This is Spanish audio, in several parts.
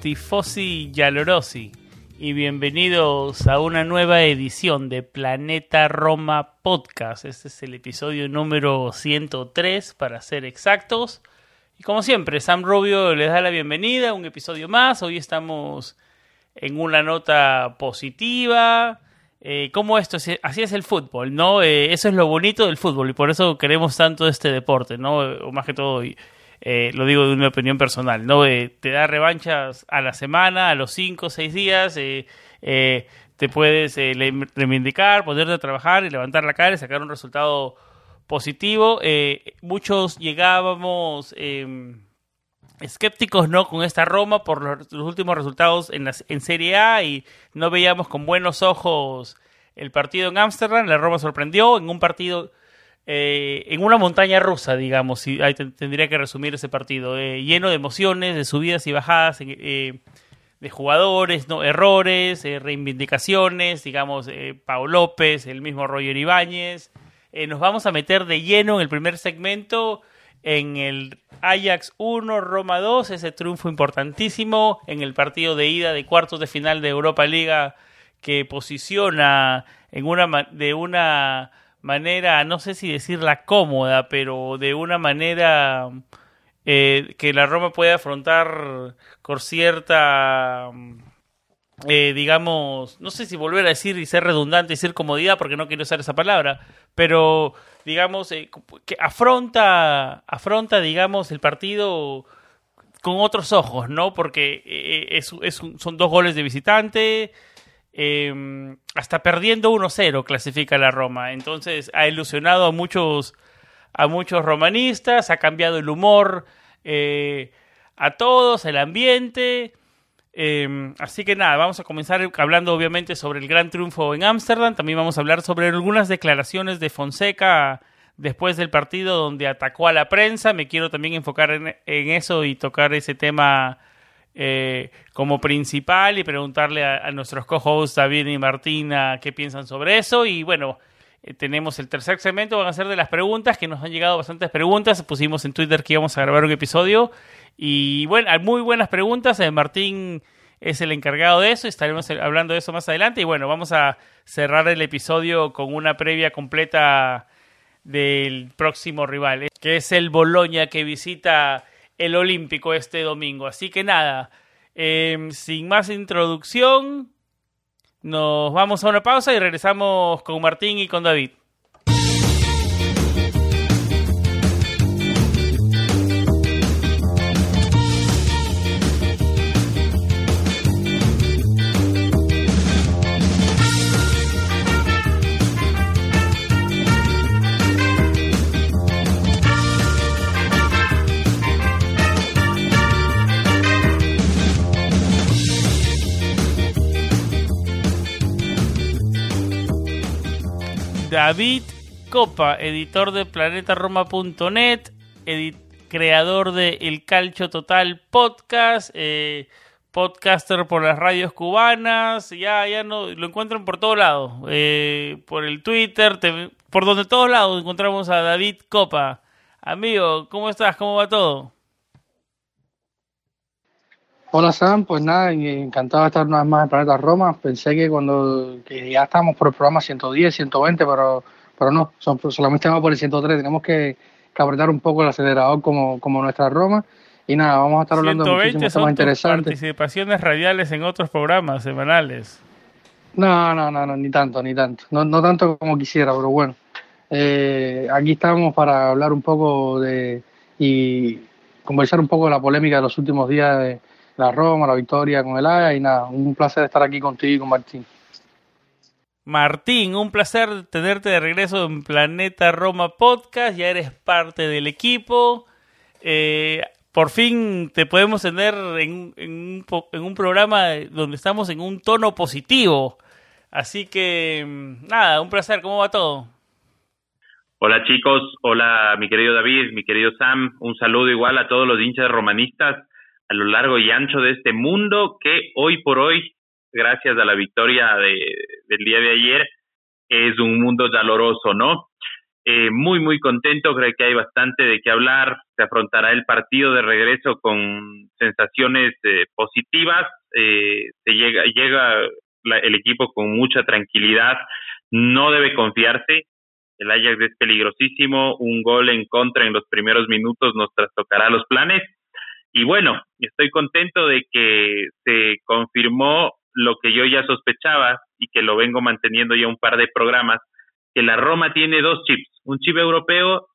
Tifosi Yalorosi, y bienvenidos a una nueva edición de Planeta Roma Podcast. Este es el episodio número 103 para ser exactos. Y como siempre, Sam Rubio les da la bienvenida a un episodio más. Hoy estamos en una nota positiva. Eh, como esto, así es el fútbol, ¿no? Eh, eso es lo bonito del fútbol y por eso queremos tanto este deporte, ¿no? O más que todo eh, lo digo de una opinión personal, ¿no? Eh, te da revanchas a la semana, a los cinco o seis días, eh, te puedes reivindicar, ponerte a trabajar y levantar la cara y sacar un resultado positivo. muchos llegábamos em, escépticos no con esta Roma por los, últimos resultados en, en Serie A y no veíamos con buenos ojos el partido en Ámsterdam. La Roma sorprendió en un partido eh, en una montaña rusa, digamos, si tendría que resumir ese partido, eh, lleno de emociones, de subidas y bajadas, eh, de jugadores, no errores, reivindicaciones, digamos, Pau López, el mismo Roger Ibáñez. nos vamos a meter de lleno en el primer segmento en el Ajax 1, Roma 2, ese triunfo importantísimo en el partido de ida de cuartos de final de Europa Liga que posiciona en una de una manera, no sé si decirla cómoda, pero de una manera eh, que la Roma puede afrontar con cierta, eh, digamos, no sé si volver a decir y ser redundante y decir comodidad, porque no quiero usar esa palabra, pero digamos, eh, que afronta, afronta, digamos, el partido con otros ojos, ¿no? Porque es, es son dos goles de visitante, Em, hasta perdiendo 1-0 clasifica la Roma. Entonces ha ilusionado a muchos, a muchos romanistas, ha cambiado el humor eh, a todos, el ambiente. Em, así que nada, vamos a comenzar hablando obviamente sobre el gran triunfo en Ámsterdam. También vamos a hablar sobre algunas declaraciones de Fonseca después del partido donde atacó a la prensa. Me quiero también enfocar en eso y tocar ese tema eh, como principal y preguntarle a, nuestros co-hosts David y Martina qué piensan sobre eso. Y bueno, eh, tenemos el tercer segmento, van a ser de las preguntas, que nos han llegado bastantes preguntas. Pusimos en Twitter que íbamos a grabar un episodio. Y bueno, hay muy buenas preguntas. Eh, Martín es el encargado de eso, estaremos hablando de eso más adelante. Y bueno, vamos a cerrar el episodio con una previa completa del próximo rival, que es el Boloña que visita el Olímpico este domingo. Así que nada, em, sin más introducción, nos vamos a una pausa y regresamos con Martín y con David. David Copa, editor de planetaroma.net, creador de El Calcho Total Podcast, eh, podcaster por las radios cubanas, ya, ya no, lo encuentran por todos lados, eh, por el Twitter, por donde todos lados encontramos a David Copa. Amigo, ¿cómo estás? ¿Cómo va todo? Hola Sam, pues nada, encantado de estar una vez más en Planeta Roma. Pensé que cuando ya estamos por el programa 110, 120, pero, pero no, solamente estamos por el 103. Tenemos que, apretar un poco el acelerador como, como nuestra Roma. Y nada, vamos a estar hablando de muchísimos temas interesantes. participaciones radiales en otros programas semanales. No, no, no, no ni tanto, ni tanto. No, no tanto como quisiera, pero bueno. Eh, aquí estamos para hablar un poco de y conversar un poco de la polémica de los últimos días de la Roma, la victoria con el Ajax y nada, un placer estar aquí contigo y con Martín. Martín, un placer tenerte de regreso en Planeta Roma Podcast, ya eres parte del equipo. Eh, por fin te podemos tener en, en, un, programa donde estamos en un tono positivo. Así que, mm, nada, un placer, ¿cómo va todo? Hola chicos, hola mi querido David, mi querido Sam, un saludo igual a todos los hinchas romanistas a lo largo y ancho de este mundo que hoy por hoy, gracias a la victoria de, del día de ayer, es un mundo doloroso, ¿no? Eh, muy, muy contento, creo que hay bastante de qué hablar, se afrontará el partido de regreso con sensaciones eh, positivas, eh, se llega, llega el equipo con mucha tranquilidad, no debe confiarse, el Ajax es peligrosísimo, un gol en contra en los primeros minutos nos trastocará los planes. Y bueno, estoy contento de que se confirmó lo que yo ya sospechaba y que lo vengo manteniendo ya un par de programas, que la Roma tiene dos chips, un chip europeo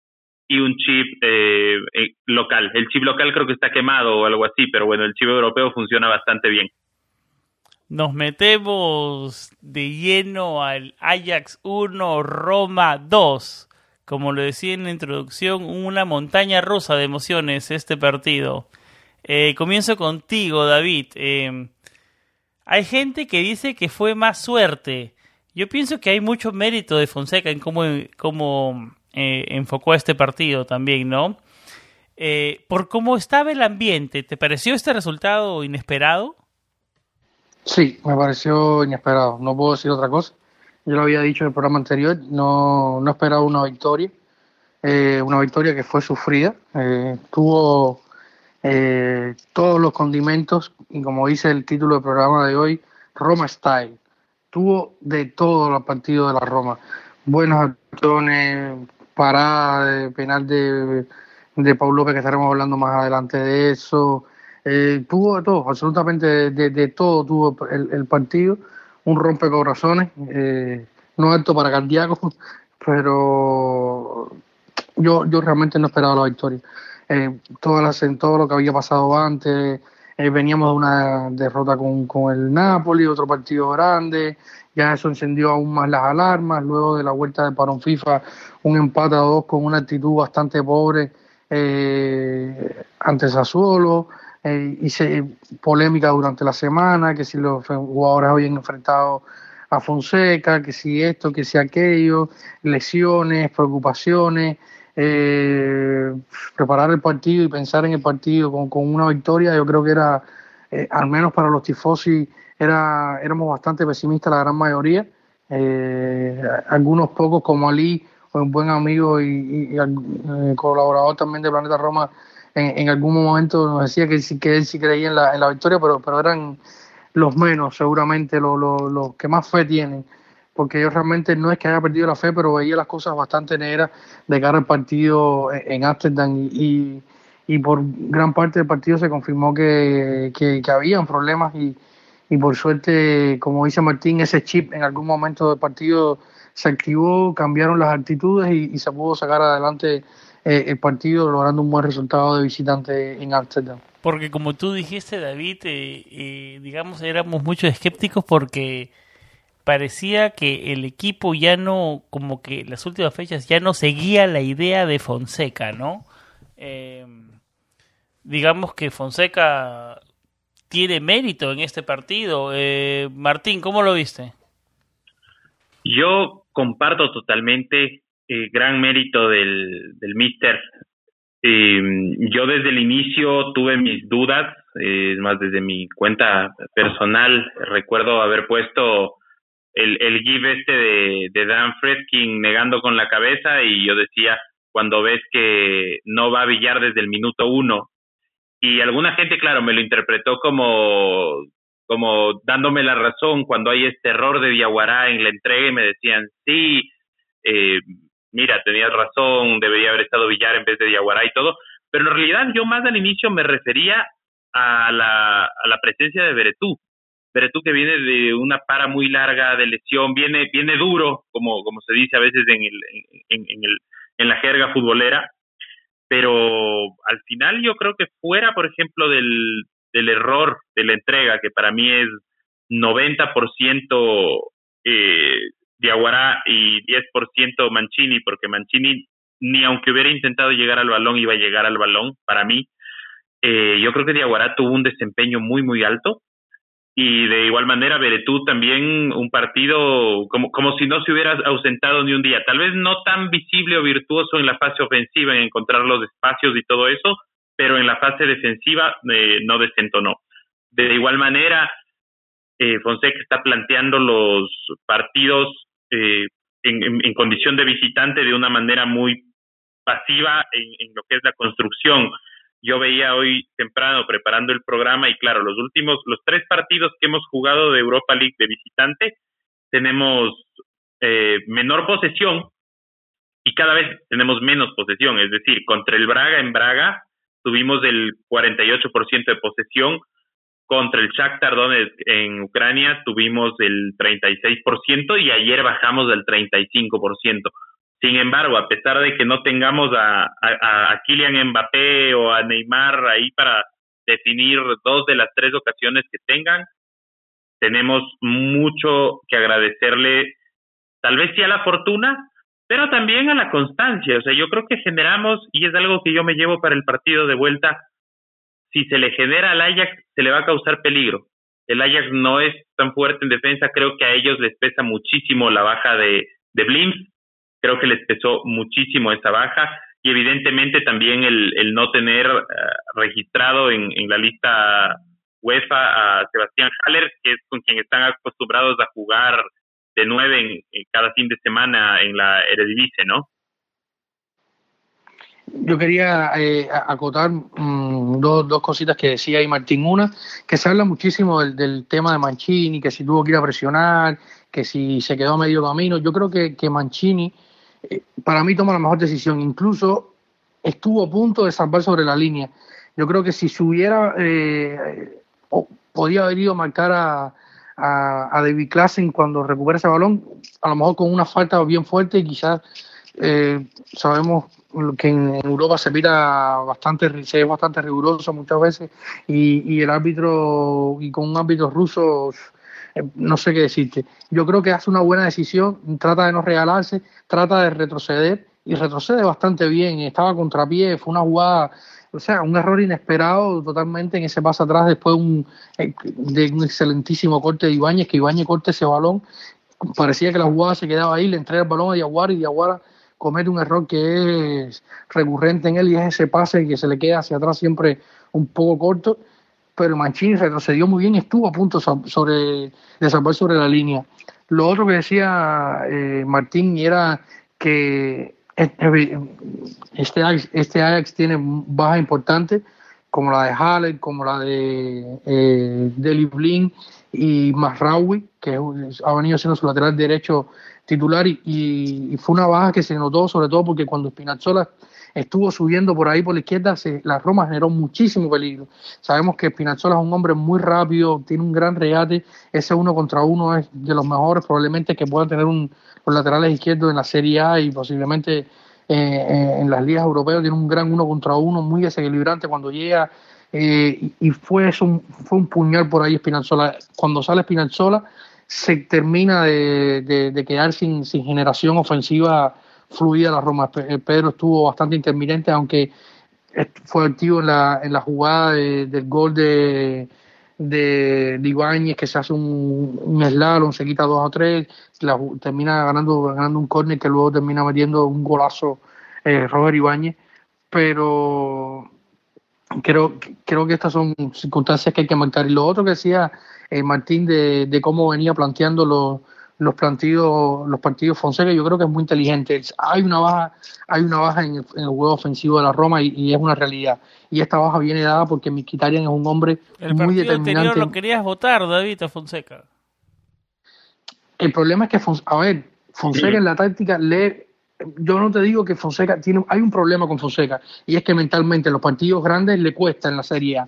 y un chip eh, eh, local. El chip local creo que está quemado o algo así, pero bueno, el chip europeo funciona bastante bien nos metemos de lleno al Ajax 1, Roma 2. Como lo decía en la introducción, una montaña rusa de emociones este partido. Eh, comienzo contigo, David. Eh, hay gente que dice que fue más suerte. Yo pienso que hay mucho mérito de Fonseca en cómo, cómo eh, enfocó este partido también, ¿no? por cómo estaba el ambiente, ¿te pareció este resultado inesperado? Sí, me pareció inesperado. No puedo decir otra cosa. Yo lo había dicho en el programa anterior, no, no esperaba una victoria. Eh, una victoria que fue sufrida. Eh, tuvo eh, todos los condimentos y como dice el título del programa de hoy, Roma Style. Tuvo de todo los partidos de la Roma. Buenas acciones, parada de penal de, de Paul López, que estaremos hablando más adelante de eso. Eh, tuvo de todo, absolutamente de, todo tuvo el, partido, un rompecorazones, eh, no alto para cardíacos, pero yo, yo realmente no esperaba la victoria. Eh, todas en todo lo que había pasado antes, eh, veníamos de una derrota con, con el Napoli, otro partido grande, ya eso encendió aún más las alarmas, luego de la vuelta de Parón FIFA, un empate a dos con una actitud bastante pobre eh, ante Sassuolo, eh, hice polémica durante la semana, que si los jugadores habían enfrentado a Fonseca, que si esto, que si aquello, lesiones, preocupaciones, eh, preparar el partido y pensar en el partido con, con una victoria, yo creo que era, eh, al menos para los tifosi, era, éramos bastante pesimistas la gran mayoría. Eh, algunos pocos como Ali, un buen amigo y, y colaborador también de Planeta Roma, en, algún momento nos decía que, que él sí creía en la, en la victoria, pero, pero eran los menos, seguramente, los, los, que más fe tienen. Porque yo realmente no es que haya perdido la fe, pero veía las cosas bastante negras de cara al partido en Amsterdam y, y, por gran parte del partido se confirmó que, que, que habían problemas y, y por suerte, como dice Martín, ese chip en algún momento del partido se activó, cambiaron las actitudes y, y se pudo sacar adelante eh, el partido logrando un buen resultado de visitante en Amsterdam. Porque como tú dijiste, David, eh, eh, digamos, éramos muchos escépticos porque parecía que el equipo ya no, como que las últimas fechas ya no seguía la idea de Fonseca, ¿no? digamos que Fonseca tiene mérito en este partido. Martín, ¿cómo lo viste? Yo comparto totalmente eh, gran mérito del, del Mister. Eh, yo desde el inicio tuve mis dudas, eh, es más, desde mi cuenta personal recuerdo haber puesto el, el give este de, de Dan Fredkin negando con la cabeza y yo decía, cuando ves que no va a billar desde el minuto uno, y alguna gente, claro, me lo interpretó como como dándome la razón cuando hay este error de Diaguará en la entrega y me decían, sí, eh, mira, tenías razón, debería haber estado Villar en vez de Diaguará y todo, pero en realidad yo más al inicio me refería a la, a la presencia de Beretú. Beretú que viene de una para muy larga de lesión, viene, viene duro, como, como se dice a veces en, el, en, el, en la jerga futbolera, pero al final yo creo que fuera, por ejemplo, del, del error de la entrega, que para mí es 90% eh, y 10% Mancini, porque Mancini ni aunque hubiera intentado llegar al balón iba a llegar al balón, para mí. Eh, yo creo que Diaguará tuvo un desempeño muy, muy alto. Y de igual manera, Beretú también un partido como, como si no se hubiera ausentado ni un día. Tal vez no tan visible o virtuoso en la fase ofensiva, en encontrar los espacios y todo eso, pero en la fase defensiva eh, no desentonó. De igual manera, eh, Fonseca está planteando los partidos eh, en, condición de visitante de una manera muy pasiva en, lo que es la construcción. Yo veía hoy temprano preparando el programa y claro, los últimos, los tres partidos que hemos jugado de Europa League de visitante, tenemos eh, menor posesión y cada vez tenemos menos posesión. Es decir, contra el Braga en Braga tuvimos el 48% de posesión, contra el Shakhtar Donetsk en Ucrania tuvimos el 36% y ayer bajamos del 35%. Sin embargo, a pesar de que no tengamos a, a, a Kylian Mbappé o a Neymar ahí para definir dos de las tres ocasiones que tengan, tenemos mucho que agradecerle, tal vez sí a la fortuna, pero también a la constancia. O sea, yo creo que generamos, y es algo que yo me llevo para el partido de vuelta, si se le genera al Ajax, se le va a causar peligro. El Ajax no es tan fuerte en defensa, creo que a ellos les pesa muchísimo la baja de, de Blims, creo que les pesó muchísimo esa baja y evidentemente también el, el no tener eh, registrado en, en, la lista UEFA a Sebastián Haller, que es con quien están acostumbrados a jugar de nueve en, cada fin de semana en la Eredivisie, ¿no? Yo quería eh, acotar mmm, dos, dos cositas que decía ahí Martín. Una, que se habla muchísimo del, del, tema de Mancini, que si tuvo que ir a presionar, que si se quedó a medio camino. Yo creo que, que Mancini, para mí, toma la mejor decisión. Incluso estuvo a punto de salvar sobre la línea. Yo creo que si se hubiera, eh, podía haber ido a marcar a, a, a David Klassen cuando recupera ese balón, a lo mejor con una falta bien fuerte quizás eh, sabemos que en Europa se mira bastante, se es bastante riguroso muchas veces y, y el árbitro, y con un árbitro ruso, no sé qué decirte. Yo creo que hace una buena decisión, trata de no regalarse, trata de retroceder y retrocede bastante bien. Estaba contrapié, fue una jugada, o sea, un error inesperado totalmente en ese paso atrás después un, eh, de un excelentísimo corte de Ibáñez, que Ibáñez corte ese balón. Parecía que la jugada se quedaba ahí, le entrega el balón a Diaguara y Diaguara comete un error que es recurrente en él y es ese pase que se le queda hacia atrás siempre un poco corto, pero Mancini retrocedió muy bien y estuvo a punto sobre, de salvar sobre la línea. Lo otro que decía eh, Martín era que este Ajax, este Ajax tiene bajas importantes como la de Haller, como la de eh, Deli Blin y Masraoui, que ha venido siendo su lateral derecho titular y, fue una baja que se notó sobre todo porque cuando Spinazzola estuvo subiendo por ahí por la izquierda, se, la Roma generó muchísimo peligro. Sabemos que Spinazzola es un hombre muy rápido, tiene un gran regate, ese uno contra uno es de los mejores probablemente que puedan tener un, los laterales izquierdos en la Serie A y posiblemente eh, eh, en las ligas europeas, tiene un gran uno contra uno, muy desequilibrante cuando llega. Eh, y fue, un puñal por ahí Spinazzola. Cuando sale Spinazzola, se termina de, quedar sin, generación ofensiva fluida la Roma. Pedro estuvo bastante intermitente, aunque fue activo en la, en la jugada de, del gol de, de, de Ibáñez, que se hace un, un slalom, se quita dos o tres, termina ganando, ganando un córner que luego termina metiendo un golazo eh, Robert Ibáñez. Pero creo, creo que estas son circunstancias que hay que marcar. Y lo otro que decía eh, Martín de, de, cómo venía planteando los, los partidos los partidos Fonseca yo creo que es muy inteligente. Hay una baja hay una baja en el, en el juego ofensivo de la Roma y, y, es una realidad. Y esta baja viene dada porque Mkhitaryan es un hombre el muy determinante anterior lo querías votar David a Fonseca. El problema es que a ver Fonseca sí. en la táctica le yo no te digo que Fonseca tiene hay un problema con Fonseca y es que mentalmente los partidos grandes le cuesta en la Serie A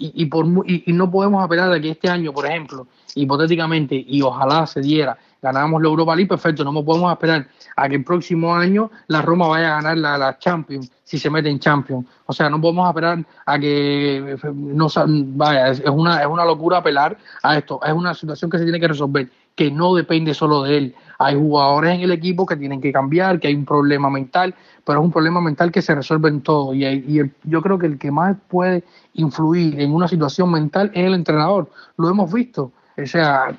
y, y, por, y, y, no podemos apelar a que este año, por ejemplo, hipotéticamente, y ojalá se diera, ganamos la Europa League, perfecto, no podemos esperar a que el próximo año la Roma vaya a ganar la, la Champions, si se mete en Champions. O sea, no podemos esperar a que no vaya, es una, es una locura apelar a esto, es una situación que se tiene que resolver, que no depende solo de él. Hay jugadores en el equipo que tienen que cambiar, que hay un problema mental, pero es un problema mental que se resuelve en todo. Y, y yo creo que el que más puede influir en una situación mental es el entrenador. Lo hemos visto. O sea,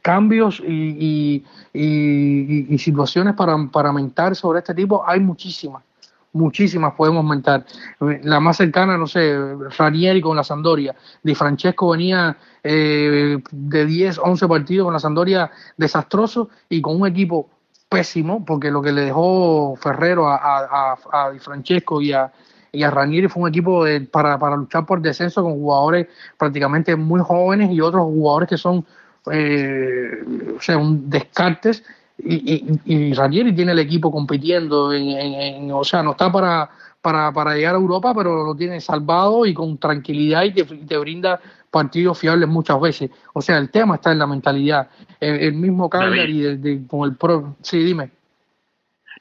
cambios y, y, situaciones para, para mentar sobre este tipo hay muchísimas muchísimas podemos mentar. La más cercana, no sé, Ranieri con la Sandoria. Di Francesco venía eh, de 10, 11 partidos con la Sandoria desastroso y con un equipo pésimo, porque lo que le dejó Ferrero a, Di Francesco y a, y a Ranieri fue un equipo para, para luchar por descenso con jugadores prácticamente muy jóvenes y otros jugadores que son eh, o sea, un descartes y, y, Ranieri tiene el equipo compitiendo, en, o sea, no está para, para, para, llegar a Europa, pero lo tiene salvado y con tranquilidad y te, brinda partidos fiables muchas veces. O sea, el tema está en la mentalidad. El, mismo Cagliari de, con el pro... Sí, dime.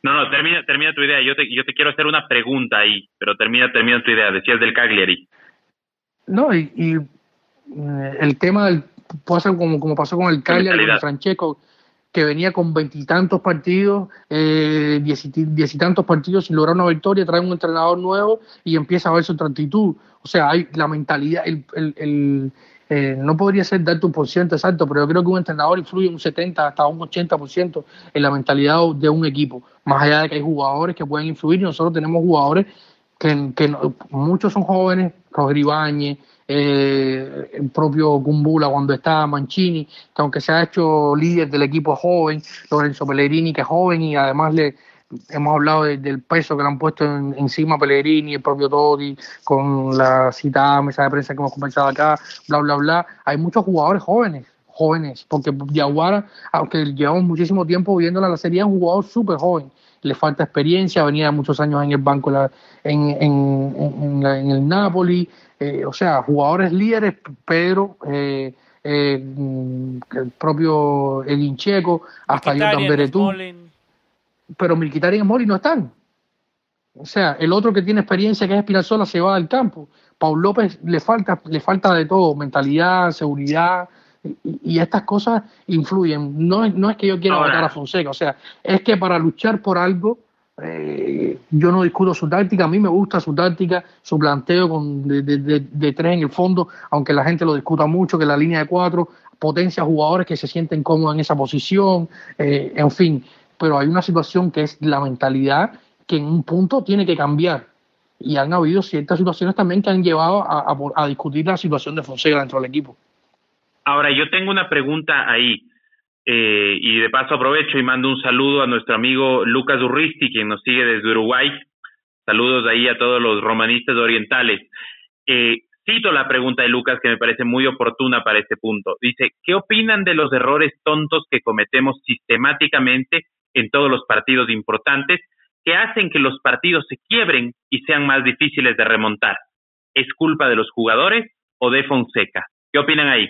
No, no, termina, termina tu idea. Yo te, yo te quiero hacer una pregunta ahí, pero termina, termina tu idea. Decías del Cagliari. No, y, y eh, el tema del, puede ser como, como pasó con el Cagliari, con el Francesco, que venía con veintitantos partidos, eh, diez, y tantos partidos sin lograr una victoria, trae un entrenador nuevo y empieza a ver su actitud. O sea, hay la mentalidad, el, el, eh, no podría ser dar tu por ciento exacto, pero yo creo que un entrenador influye un 70 hasta un 80% en la mentalidad de un equipo. Más allá de que hay jugadores que pueden influir, y nosotros tenemos jugadores que, que muchos son jóvenes, Roger Ibáñez, eh, el propio Kumbula cuando está Mancini, que aunque se ha hecho líder del equipo joven, Lorenzo Pellegrini que es joven y además le hemos hablado del peso que le han puesto encima Pellegrini, el propio Totti, con la cita mesa de prensa que hemos conversado acá, bla, bla, bla. Hay muchos jugadores jóvenes, jóvenes, porque Yaguara, aunque llevamos muchísimo tiempo viéndola la serie, es un jugador súper joven. Le falta experiencia, venía muchos años en el banco en, en, en el Napoli, eh, o sea, jugadores líderes, Pedro, eh, eh, el propio Edin Checo, hasta Jordan Beretú. Pero Milquitari y Moli no están. O sea, el otro que tiene experiencia, que es Espinazola, se va del campo. Paul López le falta, le falta de todo, mentalidad, seguridad, y, estas cosas influyen. No, no es que yo quiera matar a Fonseca, o sea, es que para luchar por algo eh, yo no discuto su táctica, a mí me gusta su táctica, su planteo con de, de, tres en el fondo, aunque la gente lo discuta mucho, que la línea de cuatro potencia jugadores que se sienten cómodos en esa posición, eh, en fin, pero hay una situación que es la mentalidad que en un punto tiene que cambiar. Y han habido ciertas situaciones también que han llevado a, a discutir la situación de Fonseca dentro del equipo. Ahora, yo tengo una pregunta ahí. Eh, y de paso aprovecho y mando un saludo a nuestro amigo Lucas Urristi, quien nos sigue desde Uruguay. Saludos ahí a todos los romanistas orientales. Eh, cito la pregunta de Lucas que me parece muy oportuna para este punto. Dice, ¿qué opinan de los errores tontos que cometemos sistemáticamente en todos los partidos importantes que hacen que los partidos se quiebren y sean más difíciles de remontar? ¿Es culpa de los jugadores o de Fonseca? ¿Qué opinan ahí?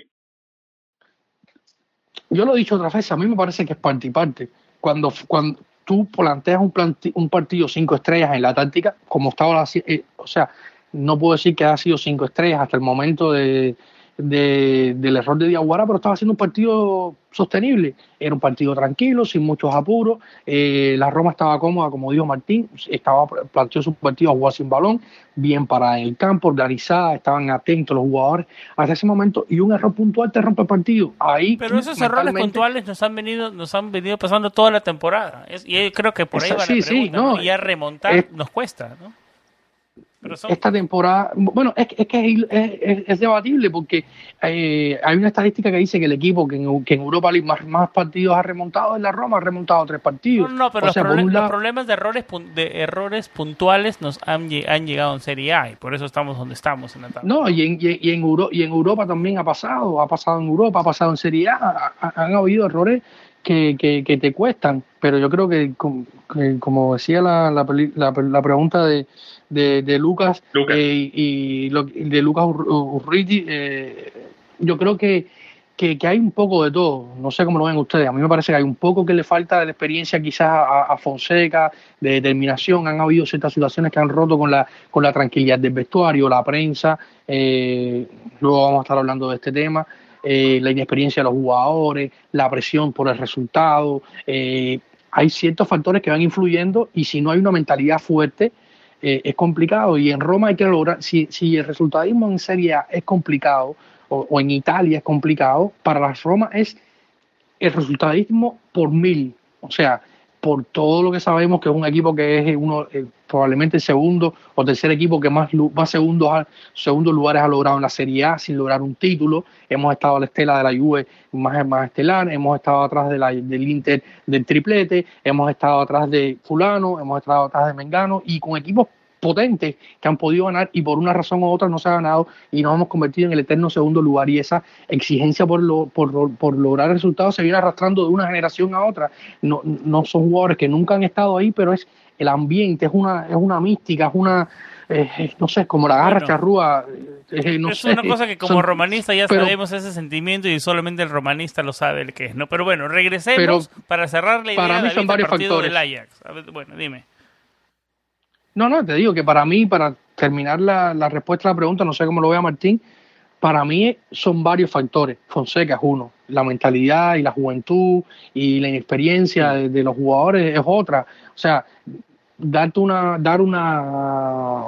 Yo lo he dicho otra vez, a mí me parece que es parte y parte. Cuando, cuando tú planteas un, un partido cinco estrellas en la táctica, como estaba, eh, o sea, no puedo decir que ha sido cinco estrellas hasta el momento de, de, del error de Diaguara, pero estaba haciendo un partido sostenible. Era un partido tranquilo, sin muchos apuros. Eh, la Roma estaba cómoda, como dijo Martín, estaba planteó su partido a jugar sin balón, bien para el campo, organizada, estaban atentos los jugadores hasta ese momento y un error puntual te rompe el partido. Ahí pero esos errores puntuales nos han venido nos han venido pasando toda la temporada. y creo que por ahí va la pregunta, sí, no, Y a remontar nos cuesta, ¿no? Esta temporada, bueno, es, es que es, es, debatible porque eh, hay una estadística que dice que el equipo que en, que en Europa League más, más, partidos ha remontado es la Roma, ha remontado tres partidos. No, pero los, problemas de errores de errores puntuales nos han, han, llegado en Serie A y por eso estamos donde estamos en la tabla. No, y en, y, en Euro, y en Europa también ha pasado, ha pasado en Europa, ha pasado en Serie A, han habido errores que, que, que, te cuestan, pero yo creo que, como decía la, la, la pregunta de de, Lucas, eh, y, de Lucas Urriti, eh, yo creo que, que, hay un poco de todo, no sé cómo lo ven ustedes, a mí me parece que hay un poco que le falta de la experiencia quizás a, Fonseca, de determinación, han habido ciertas situaciones que han roto con la, con la tranquilidad del vestuario, la prensa, eh, luego vamos a estar hablando de este tema, eh, la inexperiencia de los jugadores, la presión por el resultado, eh, hay ciertos factores que van influyendo y si no hay una mentalidad fuerte, es complicado y en Roma hay que lograr, si, si el resultadismo en Serie A es complicado, o, en Italia es complicado, para la Roma es el resultadismo por mil. O sea, por todo lo que sabemos que es un equipo que es uno eh, probablemente el segundo o tercer equipo que más, más segundos, segundos lugares ha logrado en la Serie A sin lograr un título. Hemos estado a la estela de la Juve más, más estelar, hemos estado atrás de la, del Inter del triplete, hemos estado atrás de fulano, hemos estado atrás de Mengano y con equipos potentes que han podido ganar y por una razón u otra no se ha ganado y nos hemos convertido en el eterno segundo lugar y esa exigencia por, lo, por, por lograr resultados se viene arrastrando de una generación a otra. No, no son jugadores que nunca han estado ahí, pero es el ambiente, es una, es una mística, es una, eh, no sé, como la garra charrúa. Eh, no es una cosa que como romanista ya sabemos ese sentimiento y solamente el romanista lo sabe el que es, ¿no? Pero bueno, regresemos para cerrar la idea para mí son varios partido factores. del Ajax. bueno, dime. No, no, te digo que para mí, para terminar la, la respuesta a la pregunta, no sé cómo lo vea Martín, para mí son varios factores. Fonseca es uno, la mentalidad y la juventud y la inexperiencia de, los jugadores es otra. O sea, darte una, dar una,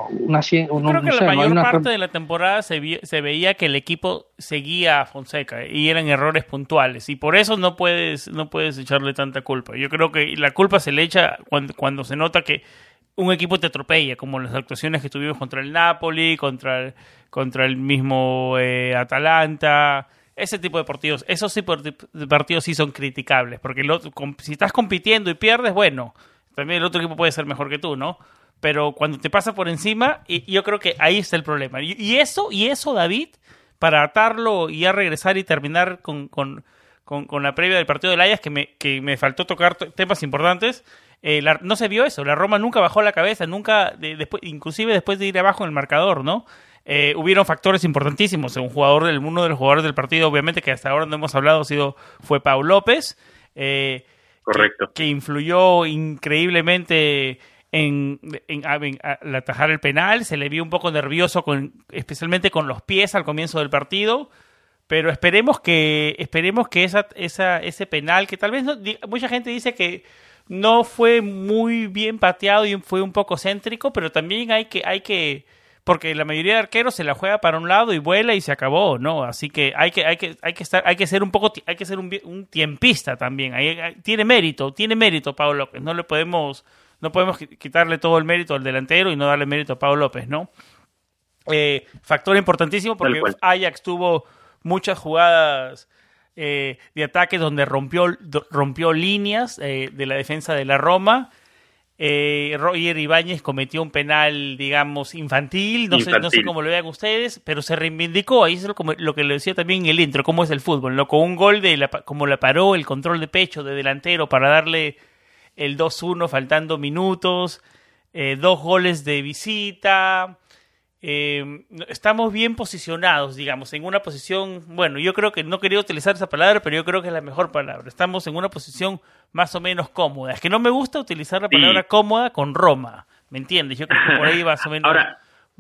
una, creo que la mayor parte de la temporada se, se veía que el equipo seguía a Fonseca y eran errores puntuales y por eso no puedes, no puedes echarle tanta culpa. Yo creo que la culpa se le echa cuando, cuando se nota que un equipo te atropella, como las actuaciones que tuvimos contra el Napoli, contra el, contra el mismo eh, Atalanta. Ese tipo de partidos, esos tipos de partidos sí son criticables, porque si estás compitiendo y pierdes, bueno, también el otro equipo puede ser mejor que tú, ¿no? Pero cuando te pasa por encima, y, yo creo que ahí está el problema. Y, eso, y eso, David, para atarlo y ya regresar y terminar con, con, con, la previa del partido del Ajax, que me, que me faltó tocar temas importantes, eh, no se vio eso. La Roma nunca bajó la cabeza, nunca, después, inclusive después de ir abajo en el marcador, ¿no? Eh, hubieron factores importantísimos. Un jugador del, uno de los jugadores del partido, obviamente, que hasta ahora no hemos hablado, sido, fue Pau López. Eh, Correcto. Que, influyó increíblemente en, atajar el penal. Se le vio un poco nervioso, con, especialmente con los pies al comienzo del partido. Pero esperemos que, esperemos que esa, esa, ese penal, que tal vez mucha gente dice que no fue muy bien pateado y fue un poco céntrico, pero también hay que, hay que, porque la mayoría de arqueros se la juega para un lado y vuela y se acabó, ¿no? Así que hay que, hay que, hay que estar, hay que ser un poco, hay que ser un, un tiempista también. tiene mérito, tiene mérito Pablo López. No le podemos, no podemos quitarle todo el mérito al delantero y no darle mérito a Pablo López, ¿no? Eh, factor importantísimo porque Ajax tuvo muchas jugadas eh, de ataque donde rompió, rompió líneas eh, de la defensa de la Roma. Eh, Roger Ibáñez cometió un penal, digamos, infantil, no, Sé, no sé cómo lo vean ustedes, pero se reivindicó, ahí es lo, lo que le decía también en el intro, cómo es el fútbol, ¿no? con un gol de la, como la paró, el control de pecho de delantero para darle el 2-1 faltando minutos, eh, dos goles de visita, eh, estamos bien posicionados, digamos, en una posición, bueno, yo creo que no quería utilizar esa palabra, pero yo creo que es la mejor palabra. Estamos en una posición más o menos cómoda. Es que no me gusta utilizar la palabra cómoda con Roma, ¿me entiendes? Yo creo que por ahí más o menos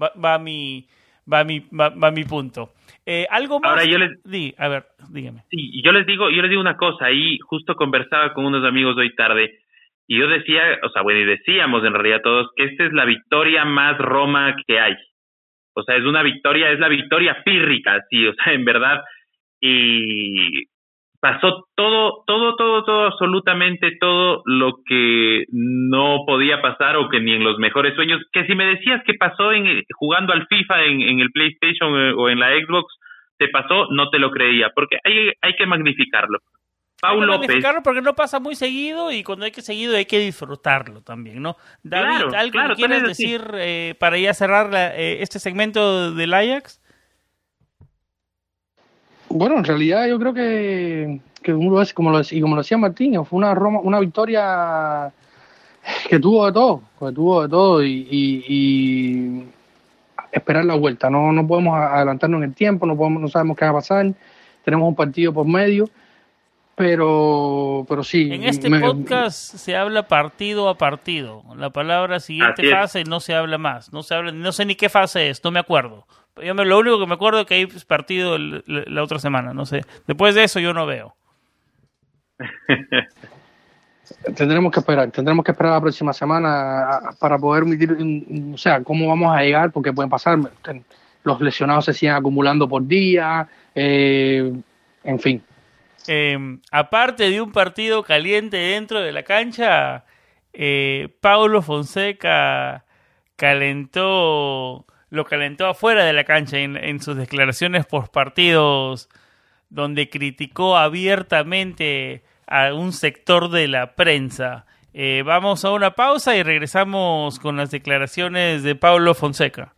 va, mi va mi va, mi punto. Eh, algo más. Ahora yo les a ver, dígame. Sí, yo les digo, yo les digo una cosa. Ahí justo conversaba con unos amigos hoy tarde y yo decía, o sea, bueno, y decíamos en realidad todos que esta es la victoria más Roma que hay. O sea, es una victoria, es la victoria pírrica, sí, o sea, en verdad. Y pasó todo, todo, todo, todo, absolutamente todo lo que no podía pasar o que ni en los mejores sueños. Que si me decías que pasó en, jugando al FIFA en, en el PlayStation eh, o en la Xbox, te pasó, no te lo creía, porque hay, hay que magnificarlo. Paul López. porque no pasa muy seguido y cuando hay que seguido hay que disfrutarlo también, ¿no? David, ¿algo que quieres decir eh, para ya cerrar eh, este segmento del Ajax? Bueno, en realidad yo creo que, que como, lo, y como lo decía Martín, fue una Roma, una victoria que tuvo de todo, que tuvo de todo y, y, esperar la vuelta. No, no podemos adelantarnos en el tiempo, no podemos, no sabemos qué va a pasar tenemos un partido por medio, pero, pero sí. En este podcast se habla partido a partido. La palabra siguiente fase no se habla más. No se habla, no sé ni qué fase es, no me acuerdo. Yo me, lo único que me acuerdo es que hay partido la otra semana, no sé. Después de eso yo no veo. tendremos que esperar, tendremos que esperar la próxima semana para poder medir, o sea, cómo vamos a llegar, porque pueden pasar, los lesionados se siguen acumulando por día, eh, en fin. Eh, aparte de un partido caliente dentro de la cancha, eh, Paulo Fonseca calentó, lo calentó afuera de la cancha en, sus declaraciones por partidos donde criticó abiertamente a un sector de la prensa. Eh, vamos a una pausa y regresamos con las declaraciones de Pablo Fonseca.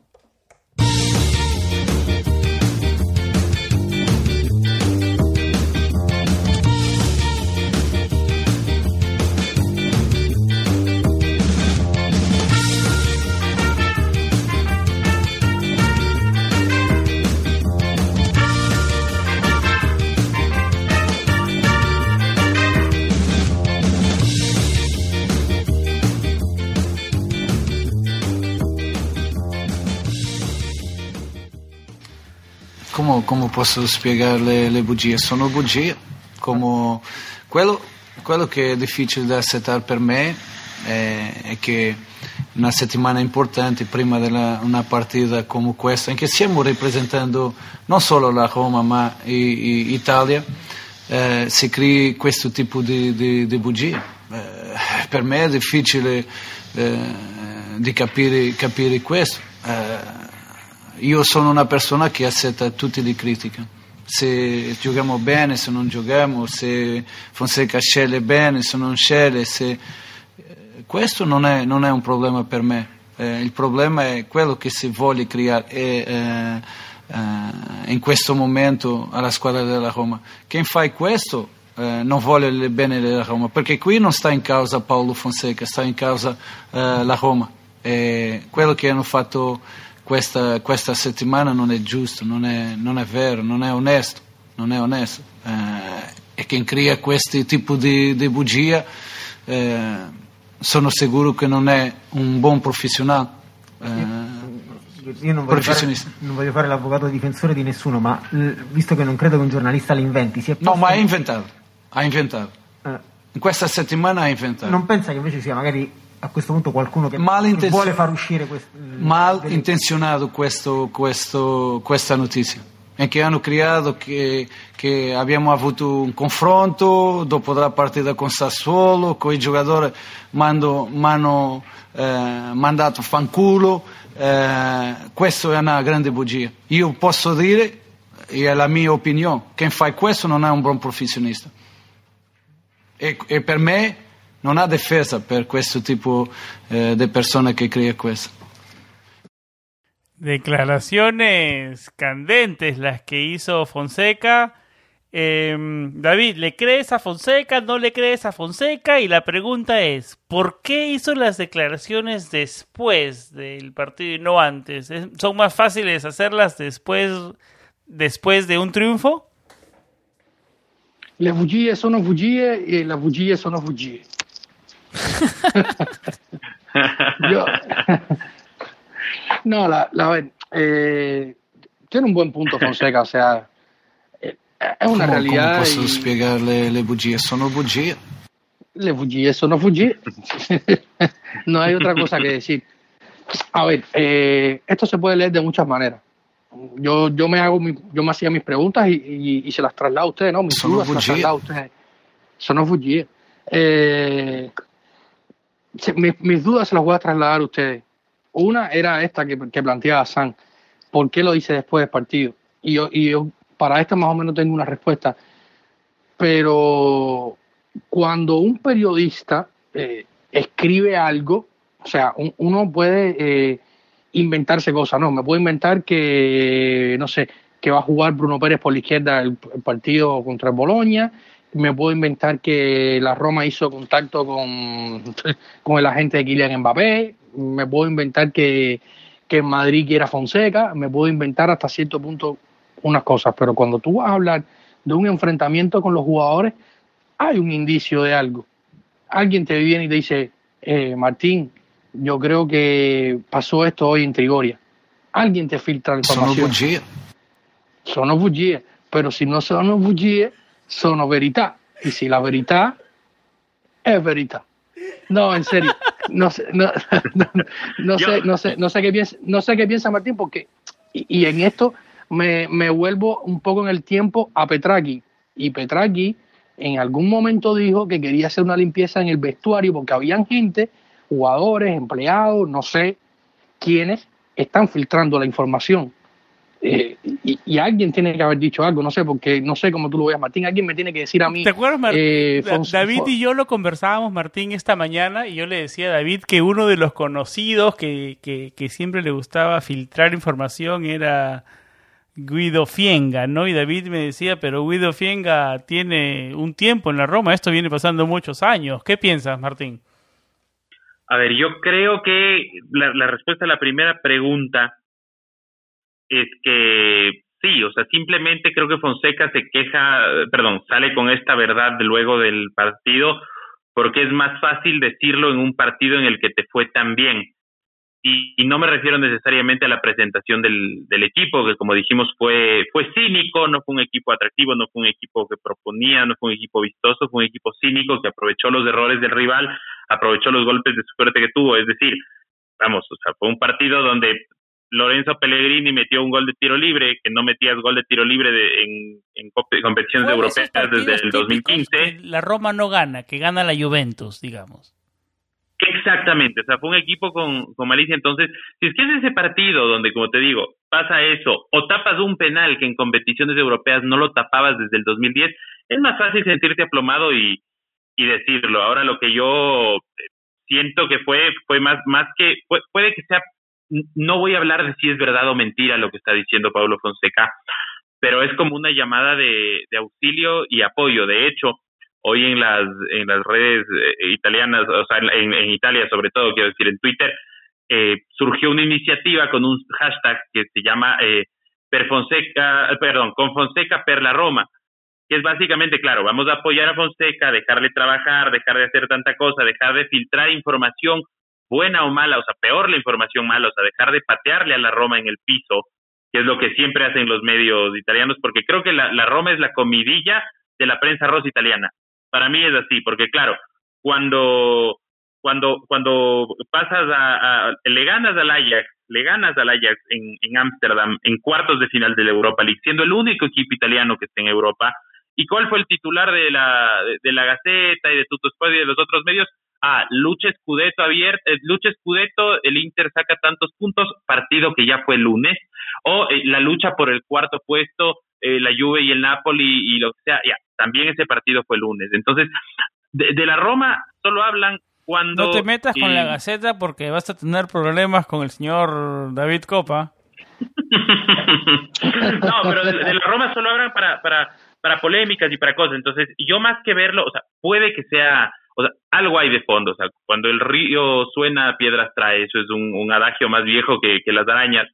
Come, come posso spiegare le, le, bugie? Sono bugie, come quello, quello, che è difficile da accettare per me è, è che una settimana importante prima di una partita come questa, in che stiamo rappresentando non solo la Roma ma l'Italia, eh, si crea questo tipo di, di, di bugie. Eh, per me è difficile eh, di capire, capire questo. Io sono una persona che accetta tutte le critiche. Se giochiamo bene, se non giochiamo, se Fonseca sceglie bene, se non sceglie, se... Eh, questo non è, non è, un problema per me. Eh, il problema è quello che si vuole creare e, eh, eh, in questo momento alla squadra della Roma. Chi fa questo eh, non vuole il bene della Roma, perché qui non sta in causa Paolo Fonseca, sta in causa eh, la Roma. E quello che hanno fatto questa, questa settimana non è giusto, non è, non è, vero, non è onesto, non è onesto. Eh, e chi crea questo tipo di, di bugia eh, sono sicuro che non è un buon professionale. Eh, io non voglio, fare, non voglio, fare, l'avvocato difensore di nessuno, ma visto che non credo che un giornalista l'inventi, si è No, ma ha inventato, ha inventato. Eh. In questa settimana ha inventato. Non pensa che invece sia magari a questo punto qualcuno che Malintenz- vuole far uscire questo malintenzionato questo, questo, questa notizia. E che hanno creato che, che, abbiamo avuto un confronto dopo la partita con Sassuolo con i giocatori mi hanno eh, mandato fanculo eh, questa è una grande bugia. Io posso dire e è la mia opinione chi fa questo non è un buon professionista. E, e per me non ha difesa per questo tipo eh, de persone che crea questo. Declaraciones candentes las que hizo Fonseca. Eh, David, ¿le crees a Fonseca? ¿No le crees a Fonseca? Y la pregunta es, ¿por qué hizo las declaraciones después del partido y no antes? ¿Son más fáciles hacerlas después, después de un triunfo? Le bugie sono bugie e le bugie sono bugie. Yo, no, la, la eh, tiene un buen punto Fonseca, o sea, eh, è una come, realtà. Come posso spiegare le, le bugie? Sono bugie. Le bugie sono bugie. no hay otra cosa que decir. A ver, eh, esto se puede leer de muchas maneras. Yo, yo me hago, mi, yo me hacía mis preguntas y, y, y, se las traslado a ustedes, ¿no? Mis sono dudas bugie. se las traslado a ustedes. Sono bugie. Eh, mis, dudas se las voy a trasladar a ustedes. Una era esta que, planteaba San. ¿Por qué lo dice después del partido? Y yo, y yo para esta más o menos tengo una respuesta. Pero cuando un periodista eh, escribe algo, o sea, un, uno puede eh, inventarse cosas, ¿no? Me puedo inventar que, no sé, que va a jugar Bruno Pérez por la izquierda el, el partido contra el Boloña, me puedo inventar que la Roma hizo contacto con, con el agente de Kylian Mbappé, me puedo inventar que, que en Madrid quiera Fonseca, me puedo inventar hasta cierto punto unas cosas, pero cuando tú vas a hablar de un enfrentamiento con los jugadores, hay un indicio de algo. Alguien te viene y te dice, eh, Martín, yo creo que pasó esto hoy en Trigoria. Alguien te filtra la información. Sono bugie. Pero si no sono bugie, sono verità. Y si la verità es verità. No, en serio. No sé, no, no, sé, no sé, no sé qué piensa, no sé qué piensa Martín, porque y, en esto me, me, vuelvo un poco en el tiempo a Petraki. Y Petraki en algún momento dijo que quería hacer una limpieza en el vestuario porque habían gente, jugadores, empleados, no sé quiénes, están filtrando la información. Eh, y, alguien tiene que haber dicho algo, no sé, porque no sé cómo tú lo veas, Martín. Alguien me tiene que decir a mí. ¿Te acuerdas, Martín? Eh, David y yo lo conversábamos, Martín, esta mañana, y yo le decía a David que uno de los conocidos que, que, que siempre le gustaba filtrar información era Guido Fienga, ¿no? Y David me decía, pero Guido Fienga tiene un tiempo en la Roma, esto viene pasando muchos años. ¿Qué piensas, Martín? A ver, yo creo que la, respuesta a la primera pregunta es que sí, o sea, simplemente creo que Fonseca se queja, perdón, sale con esta verdad luego del partido porque es más fácil decirlo en un partido en el que te fue tan bien. Y, no me refiero necesariamente a la presentación del, del, equipo, que como dijimos fue, fue cínico, no fue un equipo atractivo, no fue un equipo que proponía, no fue un equipo vistoso, fue un equipo cínico que aprovechó los errores del rival, aprovechó los golpes de suerte que tuvo, es decir, vamos, o sea, fue un partido donde Lorenzo Pellegrini metió un gol de tiro libre, que no metías gol de tiro libre de, en, en competiciones europeas desde el 2015. La Roma no gana, que gana la Juventus, digamos. Exactamente, o sea, fue un equipo con, con malicia. Entonces, si es que es ese partido donde, como te digo, pasa eso, o tapas un penal que en competiciones europeas no lo tapabas desde el 2010, es más fácil sentirte aplomado y, y decirlo. Ahora lo que yo siento que fue, fue más, más que, puede que sea, no voy a hablar de si es verdad o mentira lo que está diciendo Pablo Fonseca, pero es como una llamada de, auxilio y apoyo. De hecho, hoy en las, en las redes eh, italianas, o sea, en, en, Italia sobre todo, quiero decir, en Twitter, eh, surgió una iniciativa con un hashtag que se llama eh, per Fonseca, perdón, con Fonseca per la Roma, que es básicamente, claro, vamos a apoyar a Fonseca, dejarle trabajar, dejar de hacer tanta cosa, dejar de filtrar información buena o mala, o sea, peor la información mala, o sea, dejar de patearle a la Roma en el piso, que es lo que siempre hacen los medios italianos, porque creo que la, Roma es la comidilla de la prensa rosa italiana. Para mí es así, porque claro, cuando cuando cuando pasas a, le ganas al Ajax, le ganas al Ajax en Ámsterdam en, cuartos de final de la Europa League, siendo el único equipo italiano que está en Europa. ¿Y cuál fue el titular de la de la Gaceta y de Tutto y de los otros medios? Ah, lucha Scudetto abierto, eh, lucha Scudetto, el Inter saca tantos puntos, partido que ya fue el lunes, o eh, la lucha por el cuarto puesto, eh, la Juve y el Napoli y lo que sea, ya, también ese partido fue el lunes. Entonces, de, la Roma solo hablan cuando... No te metas con la Gaceta porque vas a tener problemas con el señor David Copa. no, pero de, la Roma solo hablan para, para, para polémicas y para cosas. Entonces, yo más que verlo, o sea, puede que sea, o sea, algo hay de fondo. O sea, cuando el río suena, piedras trae. Eso es un, un adagio más viejo que, que las arañas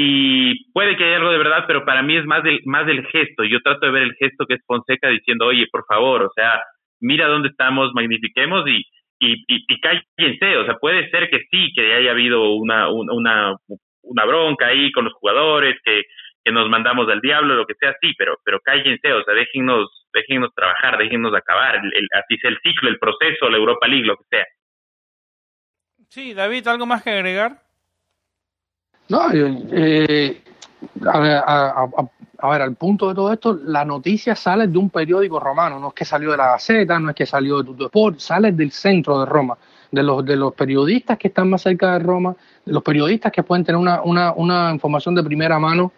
y puede que haya algo de verdad, pero para mí es más del, más del gesto. Yo trato de ver el gesto que es Fonseca diciendo, oye, por favor, o sea, mira dónde estamos, magnifiquemos y, y, y, cállense. O sea, puede ser que sí, que haya habido una, una, una bronca ahí con los jugadores, que, que nos mandamos al diablo, lo que sea, sí, pero, pero cállense, o sea, déjennos, déjennos trabajar, déjennos acabar, el, así sea el ciclo, el proceso, la Europa League, lo que sea. Sí, David, ¿algo más que agregar? No, eh, a, ver, a, ver, al punto de todo esto, la noticia sale de un periódico romano, no es que salió de la Gaceta, no es que salió de Tutto Sport, sale del centro de Roma, de los, de los periodistas que están más cerca de Roma, de los periodistas que pueden tener una, una, una información de primera mano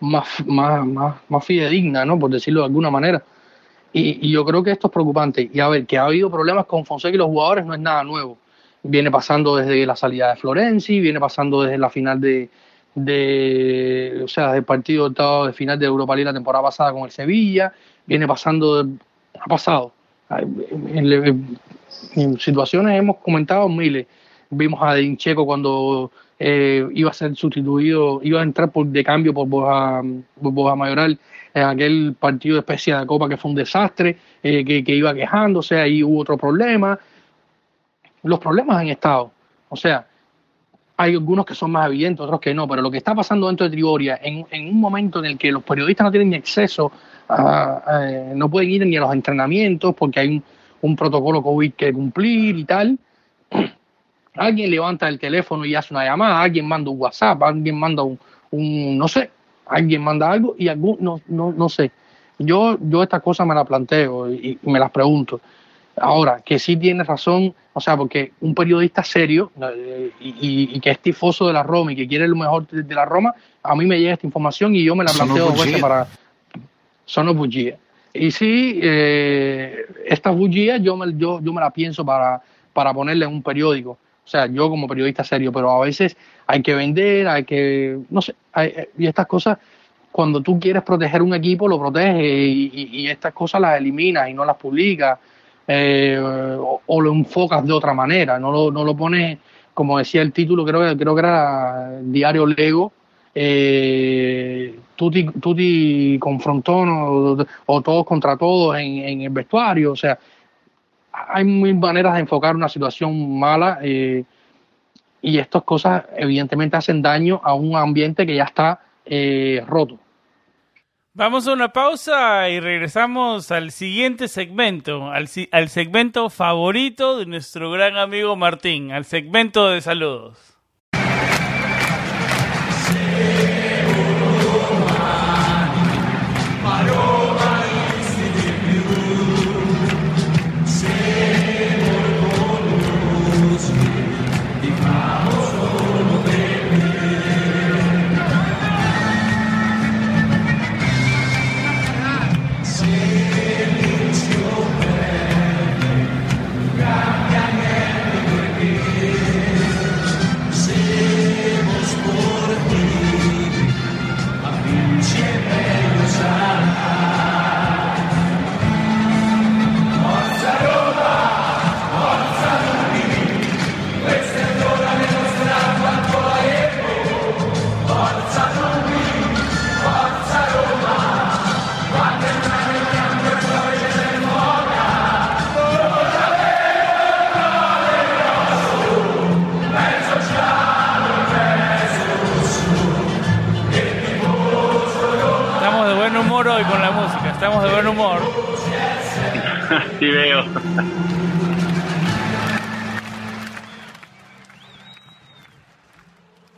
más, más, más, más fidedigna, ¿no? por decirlo de alguna manera. Y, y, yo creo que esto es preocupante. Y a ver, que ha habido problemas con Fonseca y los jugadores no es nada nuevo viene pasando desde la salida de Florenzi, viene pasando desde la final de, de o sea, del partido de final de Europa League la temporada pasada con el Sevilla, viene pasando, ha pasado. En, situaciones hemos comentado miles. Vimos a Dincheco cuando eh, iba a ser sustituido, iba a entrar por, de cambio por Boja, por Mayoral en aquel partido de especie de Copa que fue un desastre, eh, que, que, iba quejándose, ahí hubo otro problema. Los problemas han estado. O sea, hay algunos que son más evidentes, otros que no, pero lo que está pasando dentro de Triboria, en, en un momento en el que los periodistas no tienen ni acceso, a, no pueden ir ni a los entrenamientos porque hay un, un protocolo COVID que cumplir y tal, alguien levanta el teléfono y hace una llamada, alguien manda un WhatsApp, alguien manda un, un no sé, alguien manda algo y algún, no, no, no sé. Yo, yo estas cosas me las planteo y, me las pregunto. Ahora, que sí tiene razón, o sea, porque un periodista serio eh, y, que es tifoso de la Roma y que quiere lo mejor de, la Roma, a mí me llega esta información y yo me la planteo dos veces para... Son bullías. Y sí, eh, estas yo me, yo, yo me la pienso para, para ponerle en un periódico o sea, yo como periodista serio, pero a veces hay que vender, hay que, no sé, eh, y estas cosas, cuando tú quieres proteger un equipo, lo proteges y, estas cosas las eliminas y no las publicas eh, o, lo enfocas de otra manera, no lo, no lo pones, como decía el título, creo, creo que era Diario Lego, eh, tutti, tutti confrontó o, todos contra todos en, en el vestuario, o sea, hay mil maneras de enfocar una situación mala eh, y estas cosas evidentemente hacen daño a un ambiente que ya está eh, roto. Vamos a una pausa y regresamos al siguiente segmento, al, al segmento favorito de nuestro gran amigo Martín, al segmento de saludos.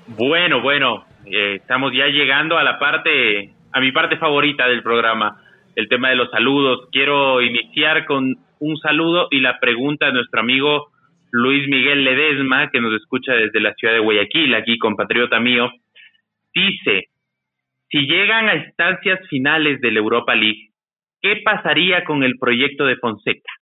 Bueno, bueno, eh, estamos ya llegando a la parte, a mi parte favorita del programa, el tema de los saludos. Quiero iniciar con un saludo y la pregunta de nuestro amigo Luis Miguel Ledesma, que nos escucha desde la ciudad de Guayaquil, aquí compatriota mío. Dice, si llegan a instancias finales de la Europa League, ¿qué pasaría con el proyecto de Fonseca?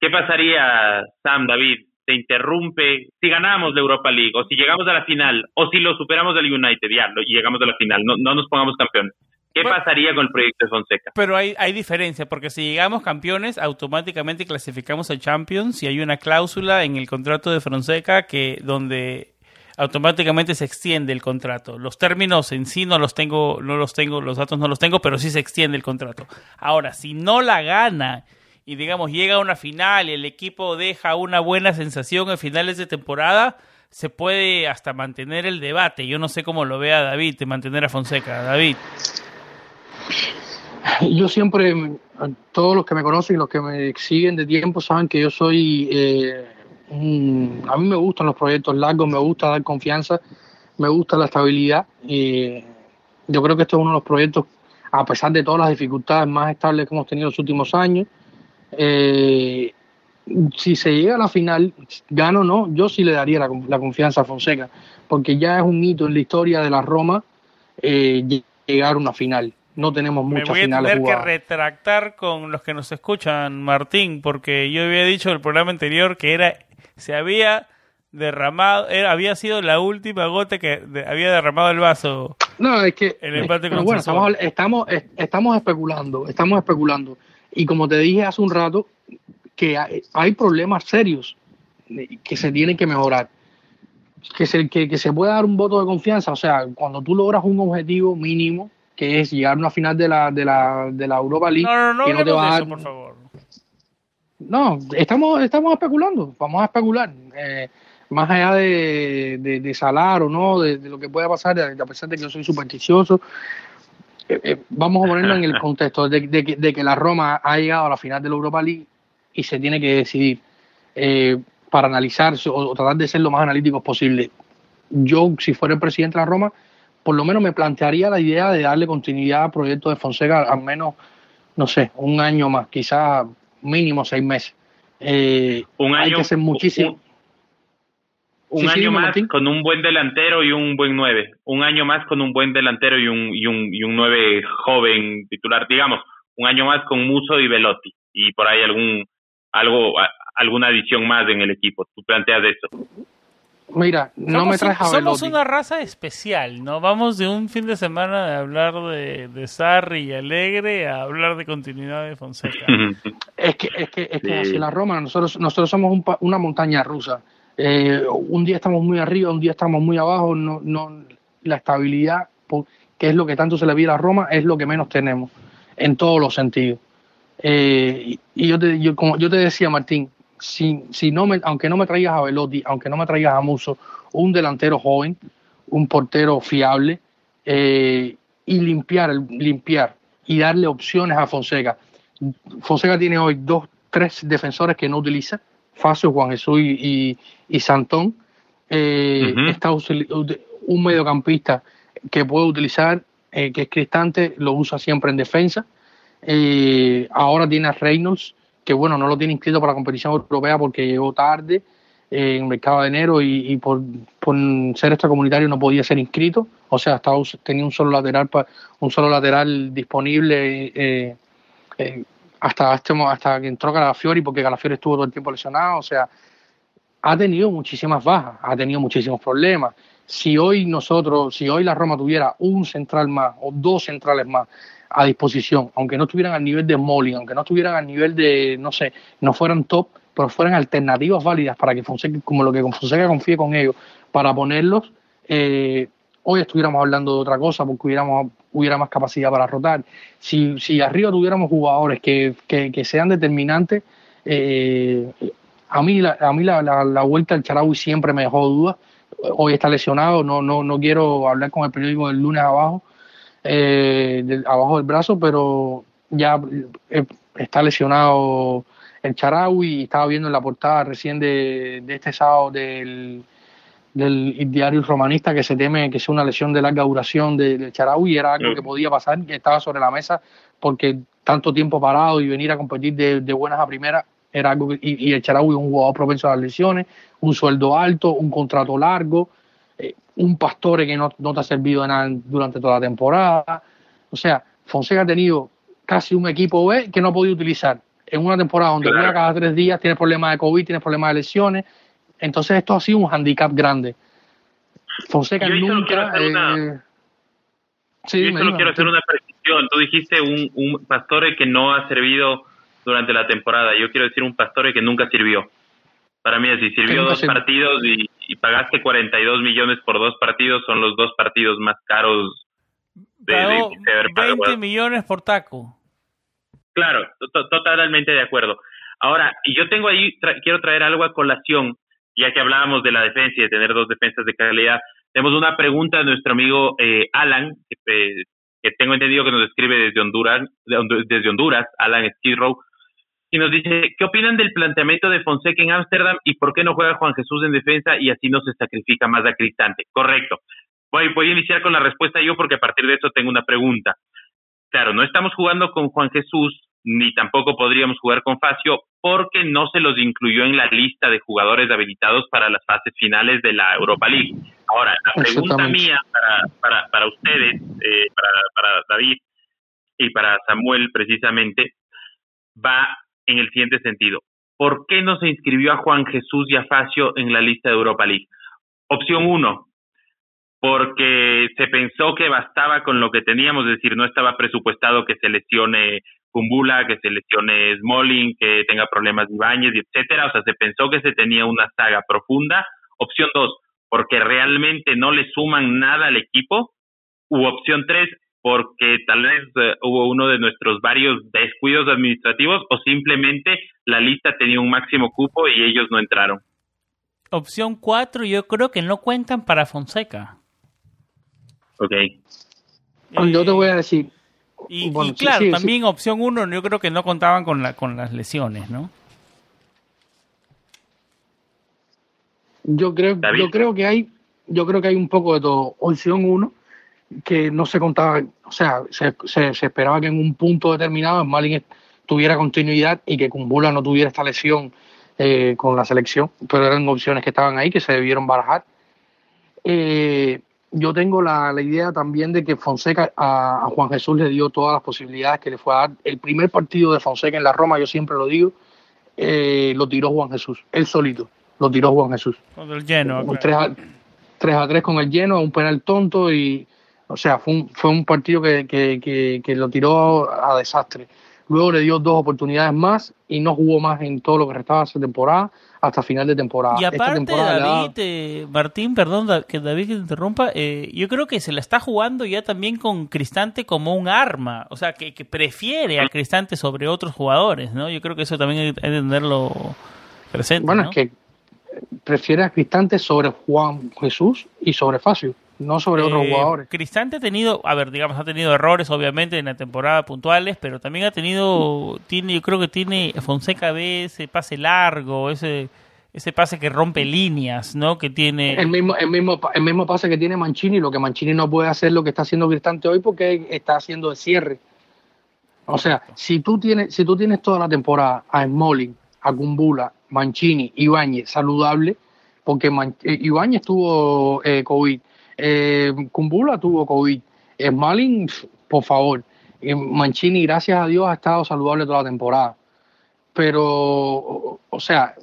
¿Qué pasaría, Sam, David? Se interrumpe si ganamos la Europa League o si llegamos a la final o si lo superamos del United ya, y llegamos a la final, no, no nos pongamos campeones. ¿Qué pasaría con el proyecto de Fonseca? Pero hay, hay diferencia, porque si llegamos campeones, automáticamente clasificamos a Champions y hay una cláusula en el contrato de Fonseca que donde automáticamente se extiende el contrato. Los términos en sí no los tengo, no los tengo, los datos no los tengo, pero sí se extiende el contrato. Ahora, si no la gana y digamos llega a una final y el equipo deja una buena sensación en finales de temporada, se puede hasta mantener el debate. Yo no sé cómo lo vea David, de mantener a Fonseca. David. Yo siempre, todos los que me conocen y los que me siguen de tiempo saben que yo soy, eh, a mí me gustan los proyectos largos, me gusta dar confianza, me gusta la estabilidad. y yo creo que este es uno de los proyectos, a pesar de todas las dificultades más estables que hemos tenido en los últimos años, eh, si se llega a la final, gano o no, yo sí le daría la, confianza a Fonseca, porque ya es un hito en la historia de la Roma eh, llegar a una final. No tenemos muchas Me voy a tener que retractar con los que nos escuchan, Martín, porque yo había dicho en el programa anterior que era se había derramado, era, había sido la última gota que había derramado el vaso. No, es que el empate bueno, estamos, estamos, estamos especulando, estamos especulando. Y como te dije hace un rato, que hay, problemas serios que se tienen que mejorar. que se, que, se pueda dar un voto de confianza, o sea, cuando tú logras un objetivo mínimo, que es llegar a una final de la, de la, de la Europa League, no, no, no, que no te va a dar... por favor. No, estamos, estamos especulando, vamos a especular. Eh, más allá de, de, salar o no, de, lo que pueda pasar, a pesar de que yo soy supersticioso, eh, eh, vamos a ponerlo en el contexto de, de, que la Roma ha llegado a la final de la Europa League y se tiene que decidir para analizar o, tratar de ser lo más analíticos posible. Yo, si fuera el presidente de la Roma, por lo menos me plantearía la idea de darle continuidad al proyecto de Fonseca al menos, no sé, un año más, quizás mínimo seis meses. Eh, un año, hay que hacer muchísimo. Un, año más con un buen delantero y un buen nueve. Un año más con un buen delantero y un, y un, y un nueve joven titular. Digamos, un año más con Muso y Velotti. Y por ahí algún algo alguna adición más en el equipo. Tú planteas eso. Mira, no me traes a Somos una raza especial, ¿no? Vamos de un fin de semana de hablar de, de Sarri y Alegre a hablar de continuidad de Fonseca. es que, es que, es que la Roma, nosotros, nosotros somos una montaña rusa. Eh, un día estamos muy arriba, un día estamos muy abajo. No, no, la estabilidad, que es lo que tanto se le pide a Roma, es lo que menos tenemos en todos los sentidos. Eh, y yo te, yo, como yo te decía, Martín, si, si no me, aunque no me traigas a Velotti, aunque no me traigas a Muso, un delantero joven, un portero fiable, eh, y limpiar, limpiar y darle opciones a Fonseca. Fonseca tiene hoy dos, tres defensores que no utiliza, Facio, Juan Jesús y, y, Santón. Eh, está un mediocampista que puede utilizar, eh, que es Cristante, lo usa siempre en defensa. ahora tiene a Reynolds, que bueno, no lo tiene inscrito para la competición europea porque llegó tarde eh, en el mercado de enero y, por, ser extracomunitario no podía ser inscrito, o sea, estaba, tenía un solo lateral un solo lateral disponible eh, eh, hasta este, hasta que entró Calafiori porque Calafiori estuvo todo el tiempo lesionado, o sea, ha tenido muchísimas bajas, ha tenido muchísimos problemas. Si hoy nosotros, si hoy la Roma tuviera un central más o dos centrales más a disposición, aunque no estuvieran al nivel de Molly, aunque no estuvieran al nivel de, no sé, no fueran top, pero fueran alternativas válidas para que Fonseca, como lo que Fonseca confíe con ellos, para ponerlos, eh, hoy estuviéramos hablando de otra cosa porque hubiéramos, hubiera más capacidad para rotar. Si, si arriba tuviéramos jugadores que, que, sean determinantes, eh, a mí, la, a mí la, la, vuelta al Charaui siempre me dejó dudas. Hoy está lesionado, no, no, no quiero hablar con el periódico del lunes abajo, eh, abajo del brazo, pero ya eh, está lesionado el Charaui y estaba viendo en la portada recién de, este sábado del, del diario romanista que se teme que sea una lesión de larga duración del Charaui y era algo que podía pasar, que estaba sobre la mesa porque tanto tiempo parado y venir a competir de, buenas a primeras era algo y, y el Charaui es un jugador propenso a las lesiones, un sueldo alto, un contrato largo un Pastore que no, te ha servido de nada durante toda la temporada. O sea, Fonseca ha tenido casi un equipo B que no ha podido utilizar en una temporada donde juega cada tres días, tiene problemas de COVID, tiene problemas de lesiones. Entonces esto ha sido un handicap grande. Fonseca nunca... Eh, sí, yo solo quiero hacer una precisión. Tú dijiste un, un Pastore que no ha servido durante la temporada. Yo quiero decir un Pastore que nunca sirvió. Para mí así, sirvió dos partidos y, pagaste 42 millones por dos partidos, son los dos partidos más caros de, de, 20 millones por taco. Claro, totalmente de acuerdo. Ahora, y yo tengo ahí, quiero traer algo a colación, ya que hablábamos de la defensa y de tener dos defensas de calidad. Tenemos una pregunta de nuestro amigo eh, Alan, que, que, tengo entendido que nos escribe desde Honduras, desde Honduras, Alan Skid y nos dice, ¿qué opinan del planteamiento de Fonseca en Ámsterdam y por qué no juega Juan Jesús en defensa y así no se sacrifica más a Cristante? Correcto. Voy, voy a iniciar con la respuesta yo porque a partir de eso tengo una pregunta. Claro, no estamos jugando con Juan Jesús ni tampoco podríamos jugar con Facio porque no se los incluyó en la lista de jugadores habilitados para las fases finales de la Europa League. Ahora, la pregunta mía para, para, para ustedes, eh, para, para David y para Samuel precisamente, va en el siguiente sentido. ¿Por qué no se inscribió a Juan Jesús y a Facio en la lista de Europa League? Opción uno, porque se pensó que bastaba con lo que teníamos, es decir, no estaba presupuestado que se lesione Kumbula, que se lesione Smalling, que tenga problemas de Ibáñez, etcétera, o sea, se pensó que se tenía una saga profunda. Opción dos, porque realmente no le suman nada al equipo, u opción tres, porque tal vez eh, hubo uno de nuestros varios descuidos administrativos o simplemente la lista tenía un máximo cupo y ellos no entraron. Opción cuatro, yo creo que no cuentan para Fonseca. Ok. yo te voy a decir. Y, claro, también opción uno, yo creo que no contaban con, la, con las lesiones, ¿no? Yo creo, yo creo que hay, yo creo que hay un poco de todo. Opción uno, que no se contaba, o sea, se, se, esperaba que en un punto determinado Malin tuviera continuidad y que Kumbula no tuviera esta lesión eh, con la selección, pero eran opciones que estaban ahí que se debieron barajar. Eh, yo tengo la, idea también de que Fonseca a, Juan Jesús le dio todas las posibilidades que le fue a dar. El primer partido de Fonseca en la Roma, yo siempre lo digo, eh, lo tiró Juan Jesús, él solito, lo tiró Juan Jesús. Con el lleno. 3 a, 3 a 3 con el lleno, un penal tonto y o sea, fue un, fue un partido que, que, que, lo tiró a desastre. Luego le dio dos oportunidades más y no jugó más en todo lo que restaba de esa temporada hasta final de temporada. Y aparte, David, eh, Martín, perdón que David te interrumpa, eh, yo creo que se la está jugando ya también con Cristante como un arma, o sea, que, que prefiere a Cristante sobre otros jugadores, ¿no? Yo creo que eso también hay que tenerlo presente. Bueno, es que prefiere a Cristante sobre Juan Jesús y sobre Facio no sobre otros eh, jugadores. Cristante ha tenido, a ver, digamos, ha tenido errores obviamente en la temporada puntuales, pero también ha tenido, tiene, yo creo que tiene Fonseca ve ese pase largo, ese ese pase que rompe líneas, ¿no? Que tiene el mismo el mismo el mismo pase que tiene Mancini, lo que Mancini no puede hacer lo que está haciendo Cristante hoy porque está haciendo de cierre. O sea, si tú tienes si tú tienes toda la temporada a Smalling, a Kumbula, Mancini, Ibáñez saludable, porque eh, Ibáñez tuvo eh, COVID, eh, Kumbula tuvo COVID. Smalling, por favor. Mancini, gracias a Dios, ha estado saludable toda la temporada. Pero, o sea,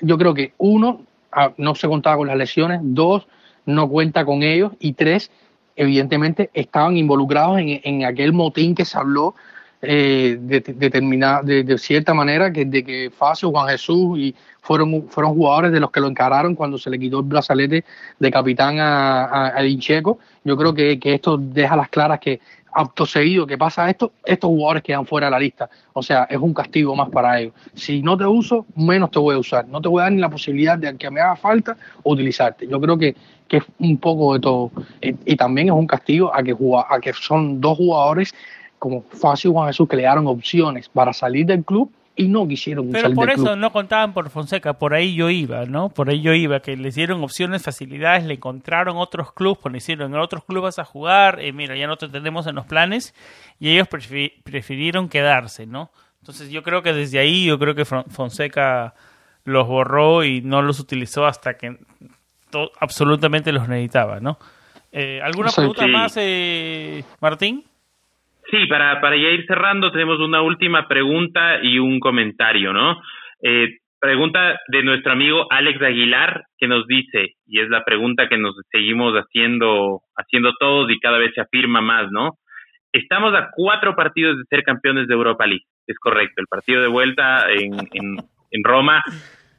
yo creo que uno, ah, no se contaba con las lesiones, dos, no cuenta con ellos, y tres, evidentemente estaban involucrados en, aquel motín que se habló eh, de, de, de, cierta manera, que de que Facio, Juan Jesús y fueron, fueron jugadores de los que lo encararon cuando se le quitó el brazalete de capitán a, a, Incheco. Yo creo que, esto deja las claras que acto seguido que pasa esto, estos jugadores quedan fuera de la lista. O sea, es un castigo más para ellos. Si no te uso, menos te voy a usar. No te voy a dar ni la posibilidad de que me haga falta utilizarte. Yo creo que, que es un poco de todo. Y, también es un castigo a que, a que son dos jugadores como Fácil Juan Jesús que le dieron opciones para salir del club y no quisieron Pero por eso no contaban por Fonseca, por ahí yo iba, ¿no? Por ahí yo iba, que les dieron opciones, facilidades, le encontraron otros clubes, pues le hicieron en otros clubes a jugar, eh, mira, ya no te tenemos en los planes, y ellos prefirieron quedarse, ¿no? Entonces yo creo que desde ahí, yo creo que Fonseca los borró y no los utilizó hasta que absolutamente los necesitaba, ¿no? Eh, ¿Alguna pregunta más, eh, Martín? Sí, para, para ya ir cerrando, tenemos una última pregunta y un comentario, ¿no? Eh, pregunta de nuestro amigo Alex Aguilar, que nos dice, y es la pregunta que nos seguimos haciendo, haciendo todos y cada vez se afirma más, ¿no? Estamos a cuatro partidos de ser campeones de Europa League, es correcto. El partido de vuelta en, en, Roma,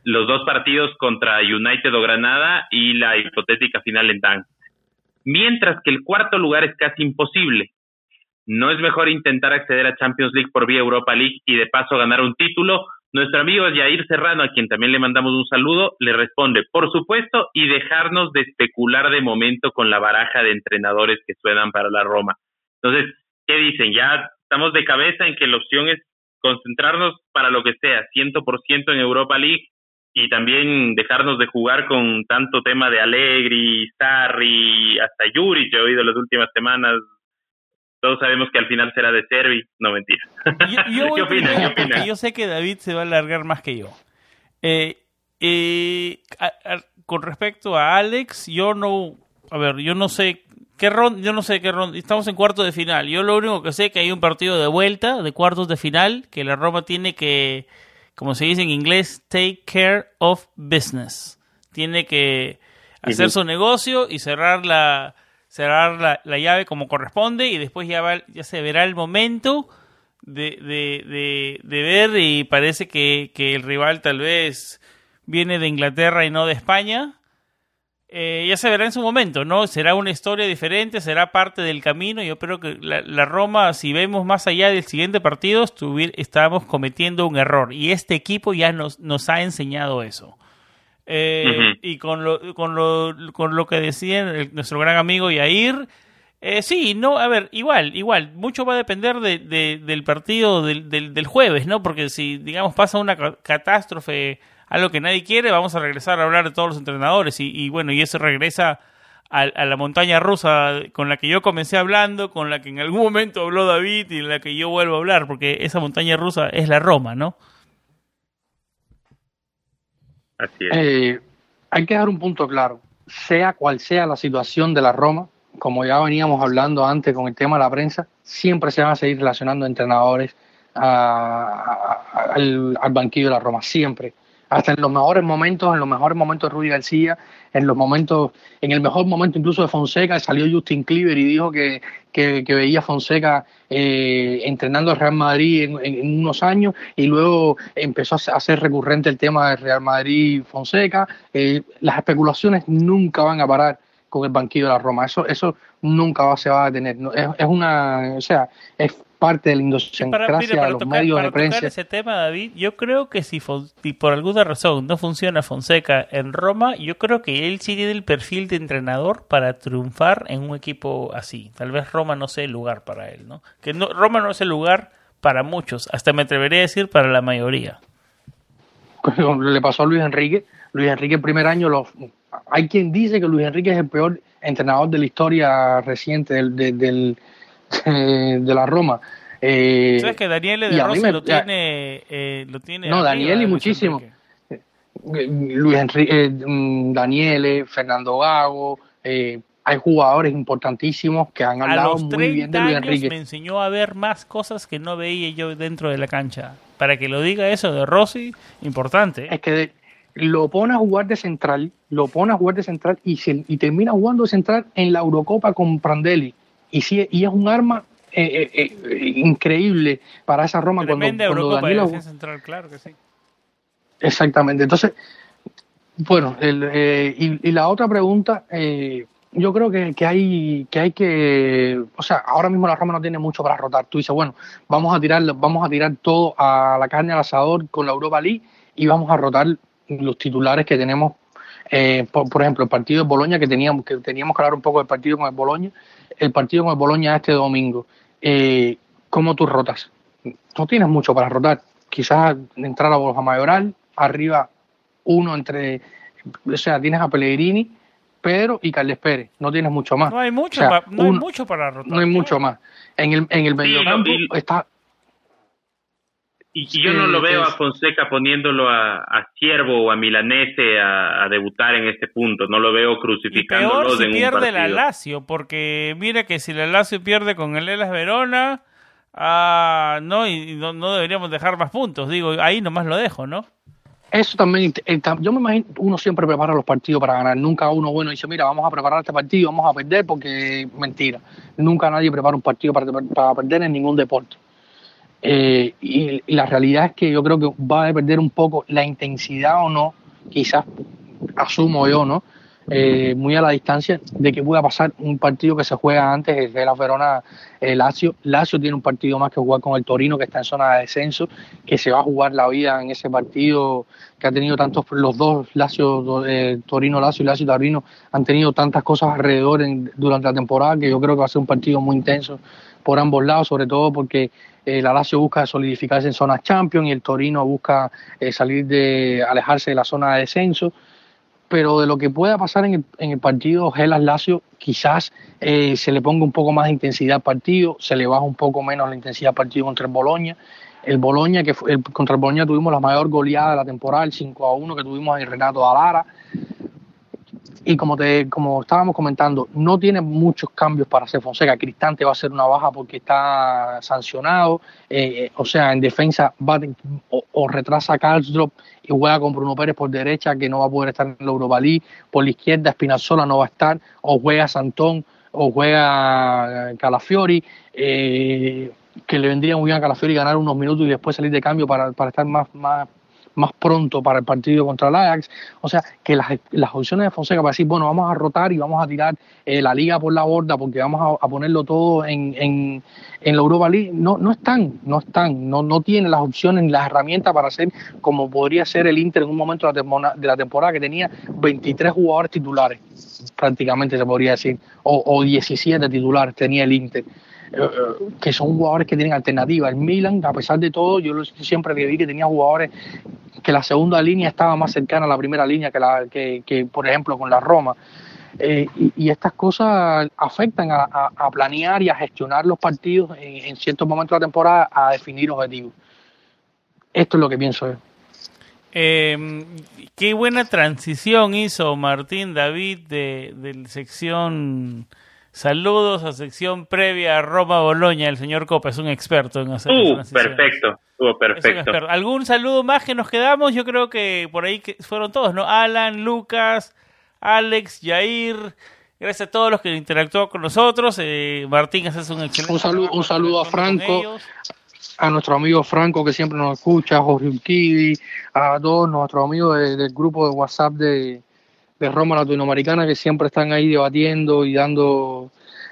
los dos partidos contra United o Granada y la hipotética final en Tank. Mientras que el cuarto lugar es casi imposible. ¿No es mejor intentar acceder a Champions League por vía Europa League y de paso ganar un título? Nuestro amigo Jair Serrano, a quien también le mandamos un saludo, le responde, por supuesto, y dejarnos de especular de momento con la baraja de entrenadores que suenan para la Roma. Entonces, ¿qué dicen? Ya estamos de cabeza en que la opción es concentrarnos para lo que sea, 100% en Europa League y también dejarnos de jugar con tanto tema de Allegri, Sarri, hasta Yuri, que he oído las últimas semanas todos sabemos que al final será de Servi. No, mentira. Yo, ¿Qué opinas? Yo sé que David se va a alargar más que yo. Eh, eh, con respecto a Alex, yo no, a ver, yo no sé qué ronda, yo no sé qué ronda, estamos en cuartos de final. Yo lo único que sé es que hay un partido de vuelta de cuartos de final que la Roma tiene que, como se dice en inglés, take care of business. Tiene que hacer su negocio y cerrar la cerrar la, llave como corresponde y después ya, ya se verá el momento de, de, de, ver y parece que, que, el rival tal vez viene de Inglaterra y no de España. eh, ya se verá en su momento, ¿no? Será una historia diferente, será parte del camino. Yo creo que la, Roma, si vemos más allá del siguiente partido, estábamos cometiendo un error. Y este equipo ya nos, nos ha enseñado eso. Eh, y con lo, con, lo, con lo que decía nuestro gran amigo Yair, eh, sí, no, a ver, igual, igual, mucho va a depender de, del partido del, del, del, jueves, ¿no? Porque si, digamos, pasa una catástrofe algo que nadie quiere, vamos a regresar a hablar de todos los entrenadores y, bueno, y eso regresa a, la montaña rusa con la que yo comencé hablando, con la que en algún momento habló David y en la que yo vuelvo a hablar, porque esa montaña rusa es la Roma, ¿no? Eh, hay que dar un punto claro, sea cual sea la situación de la Roma, como ya veníamos hablando antes con el tema de la prensa, siempre se van a seguir relacionando entrenadores al, al banquillo de la Roma, siempre hasta en los mejores momentos, en los mejores momentos de Rudy García, en los momentos, en el mejor momento incluso de Fonseca, salió Justin Cleaver y dijo que, que, veía a Fonseca eh, entrenando al Real Madrid en, unos años y luego empezó a ser recurrente el tema del Real Madrid Fonseca. Eh, las especulaciones nunca van a parar con el banquillo de la Roma. Eso, eso nunca se va a detener. Es, es una, o sea, es parte de la idiosincrasia de los medios de prensa. ese tema, David, yo creo que si, por alguna razón no funciona Fonseca en Roma, yo creo que él sí tiene el perfil de entrenador para triunfar en un equipo así. Tal vez Roma no sea el lugar para él, ¿no? Que no, Roma no es el lugar para muchos, hasta me atrevería a decir para la mayoría. Le pasó a Luis Enrique. Luis Enrique el primer año, los, hay quien dice que Luis Enrique es el peor entrenador de la historia reciente del, del de la Roma. Eh, ¿Sabes que Daniele de Rossi lo, tiene, eh, lo tiene? No, Daniele y muchísimo. Luis Enrique, eh, mm, Daniele, Fernando Gago, eh, hay jugadores importantísimos que han hablado muy bien de Luis Enrique. Me enseñó a ver más cosas que no veía yo dentro de la cancha. Para que lo diga eso de Rossi, importante. Es que lo pone a jugar de central, lo pone a jugar de central y, y termina jugando de central en la Eurocopa con Prandelli y, sí, y es un arma eh, eh, eh, increíble para esa Roma cuando, cuando Central, claro que sí. Exactamente. Entonces, bueno, el, y, la otra pregunta, yo creo que, que, hay que hay que, o sea, ahora mismo la Roma no tiene mucho para rotar. Tú dices, bueno, vamos a tirar, vamos a tirar todo a la carne al asador con la Europa League y vamos a rotar los titulares que tenemos. por, ejemplo, el partido de Boloña que teníamos que teníamos que hablar un poco del partido con el Boloña el partido con el Boloña este domingo, eh, ¿cómo tú rotas? No tienes mucho para rotar. Quizás entrar a Borja Mayoral, arriba uno entre, o sea, tienes a Pellegrini, Pedro y Carles Pérez. No tienes mucho más. No hay mucho, para, no hay mucho para rotar. No hay mucho más. En el, en el mediocampo está y, yo no lo veo a Fonseca poniéndolo a, a Ciervo o a Milanese a, debutar en este punto. No lo veo crucificándolo y peor si pierde la Lazio, porque mira que si la Lazio pierde con el Elas Verona, ah, no, y no, no, deberíamos dejar más puntos. Digo, ahí nomás lo dejo, ¿no? Eso también, eh, yo me imagino, uno siempre prepara los partidos para ganar. Nunca uno bueno dice, mira, vamos a preparar este partido, vamos a perder, porque mentira. Nunca nadie prepara un partido para, para perder en ningún deporte. Eh, y, la realidad es que yo creo que va a depender un poco la intensidad o no, quizás asumo yo, ¿no? Eh, muy a la distancia de que pueda pasar un partido que se juega antes de la Verona el Lazio. Lazio tiene un partido más que jugar con el Torino que está en zona de descenso, que se va a jugar la vida en ese partido que ha tenido tantos los dos Lazio eh, Torino Lazio y Lazio Torino han tenido tantas cosas alrededor durante la temporada que yo creo que va a ser un partido muy intenso por ambos lados, sobre todo porque el Lazio busca solidificarse en zona Champions y el Torino busca eh, salir de alejarse de la zona de descenso. Pero de lo que pueda pasar en el, en el partido Gelas Lazio, quizás eh, se le ponga un poco más de intensidad al partido, se le baja un poco menos la intensidad al partido contra el Boloña. El Boloña, que fue, el, contra el Boloña tuvimos la mayor goleada de la temporada, el 5 a 1 que tuvimos en Renato Alara y como te como estábamos comentando, no tiene muchos cambios para hacer Fonseca. Cristante va a ser una baja porque está sancionado, eh, eh, o sea, en defensa va o, retrasa a Drop y juega con Bruno Pérez por derecha, que no va a poder estar en la Europa League, por la izquierda Espinazola no va a estar, o juega Santón, o juega Calafiori, eh, que le vendría muy bien a Calafiori ganar unos minutos y después salir de cambio para, para estar más, más más pronto para el partido contra el Ajax. O sea, que las, las opciones de Fonseca para decir, bueno, vamos a rotar y vamos a tirar eh, la liga por la borda porque vamos a, ponerlo todo en, en, en, la Europa League, no, no están, no están, no, no tiene las opciones ni las herramientas para hacer como podría ser el Inter en un momento de la, temporada, de la temporada que tenía 23 jugadores titulares, prácticamente se podría decir, o, o 17 titulares tenía el Inter que son jugadores que tienen alternativa. El Milan, a pesar de todo, yo siempre vi que tenía jugadores que la segunda línea estaba más cercana a la primera línea que, la, que, por ejemplo, con la Roma. Eh, y, estas cosas afectan a, planear y a gestionar los partidos en, ciertos momentos de la temporada a definir objetivos. Esto es lo que pienso yo. Eh, qué buena transición hizo Martín David de, de sección Saludos a sección previa a Roma Boloña. El señor Copa es un experto en hacer uh, perfecto, uh, perfecto. ¿Algún saludo más que nos quedamos? Yo creo que por ahí fueron todos, ¿no? Alan, Lucas, Alex, Jair. Gracias a todos los que interactuaron con nosotros. Eh, Martín, haces un excelente. Un saludo, un saludo a Franco, a nuestro amigo Franco que siempre nos escucha, a Jorge Urquidi, a todos nuestros amigos del grupo de WhatsApp de, de Roma Latinoamericana que siempre están ahí debatiendo y dando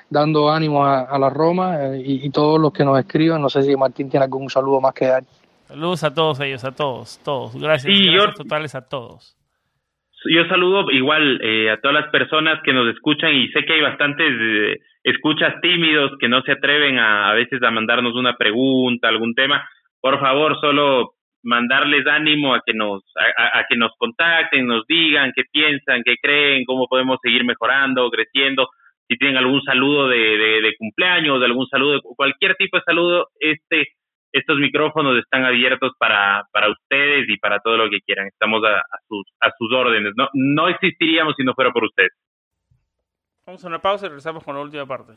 dando ánimo a, la Roma eh, y, todos los que nos escriban. No sé si Martín tiene algún saludo más que dar. Saludos a todos ellos, a todos, todos. Gracias, gracias totales a todos. Yo saludo igual eh, a todas las personas que nos escuchan y sé que hay bastantes eh, escuchas tímidos que no se atreven a, a veces a mandarnos una pregunta, algún tema. Por favor, solo mandarles ánimo a que nos a, que nos contacten, nos digan qué piensan, qué creen, cómo podemos seguir mejorando, creciendo. Si tienen algún saludo de, de, cumpleaños, de algún saludo, cualquier tipo de saludo, este estos micrófonos están abiertos para, para ustedes y para todo lo que quieran. Estamos a, sus, a sus órdenes. No, no existiríamos si no fuera por ustedes. Vamos a una pausa y regresamos con la última parte.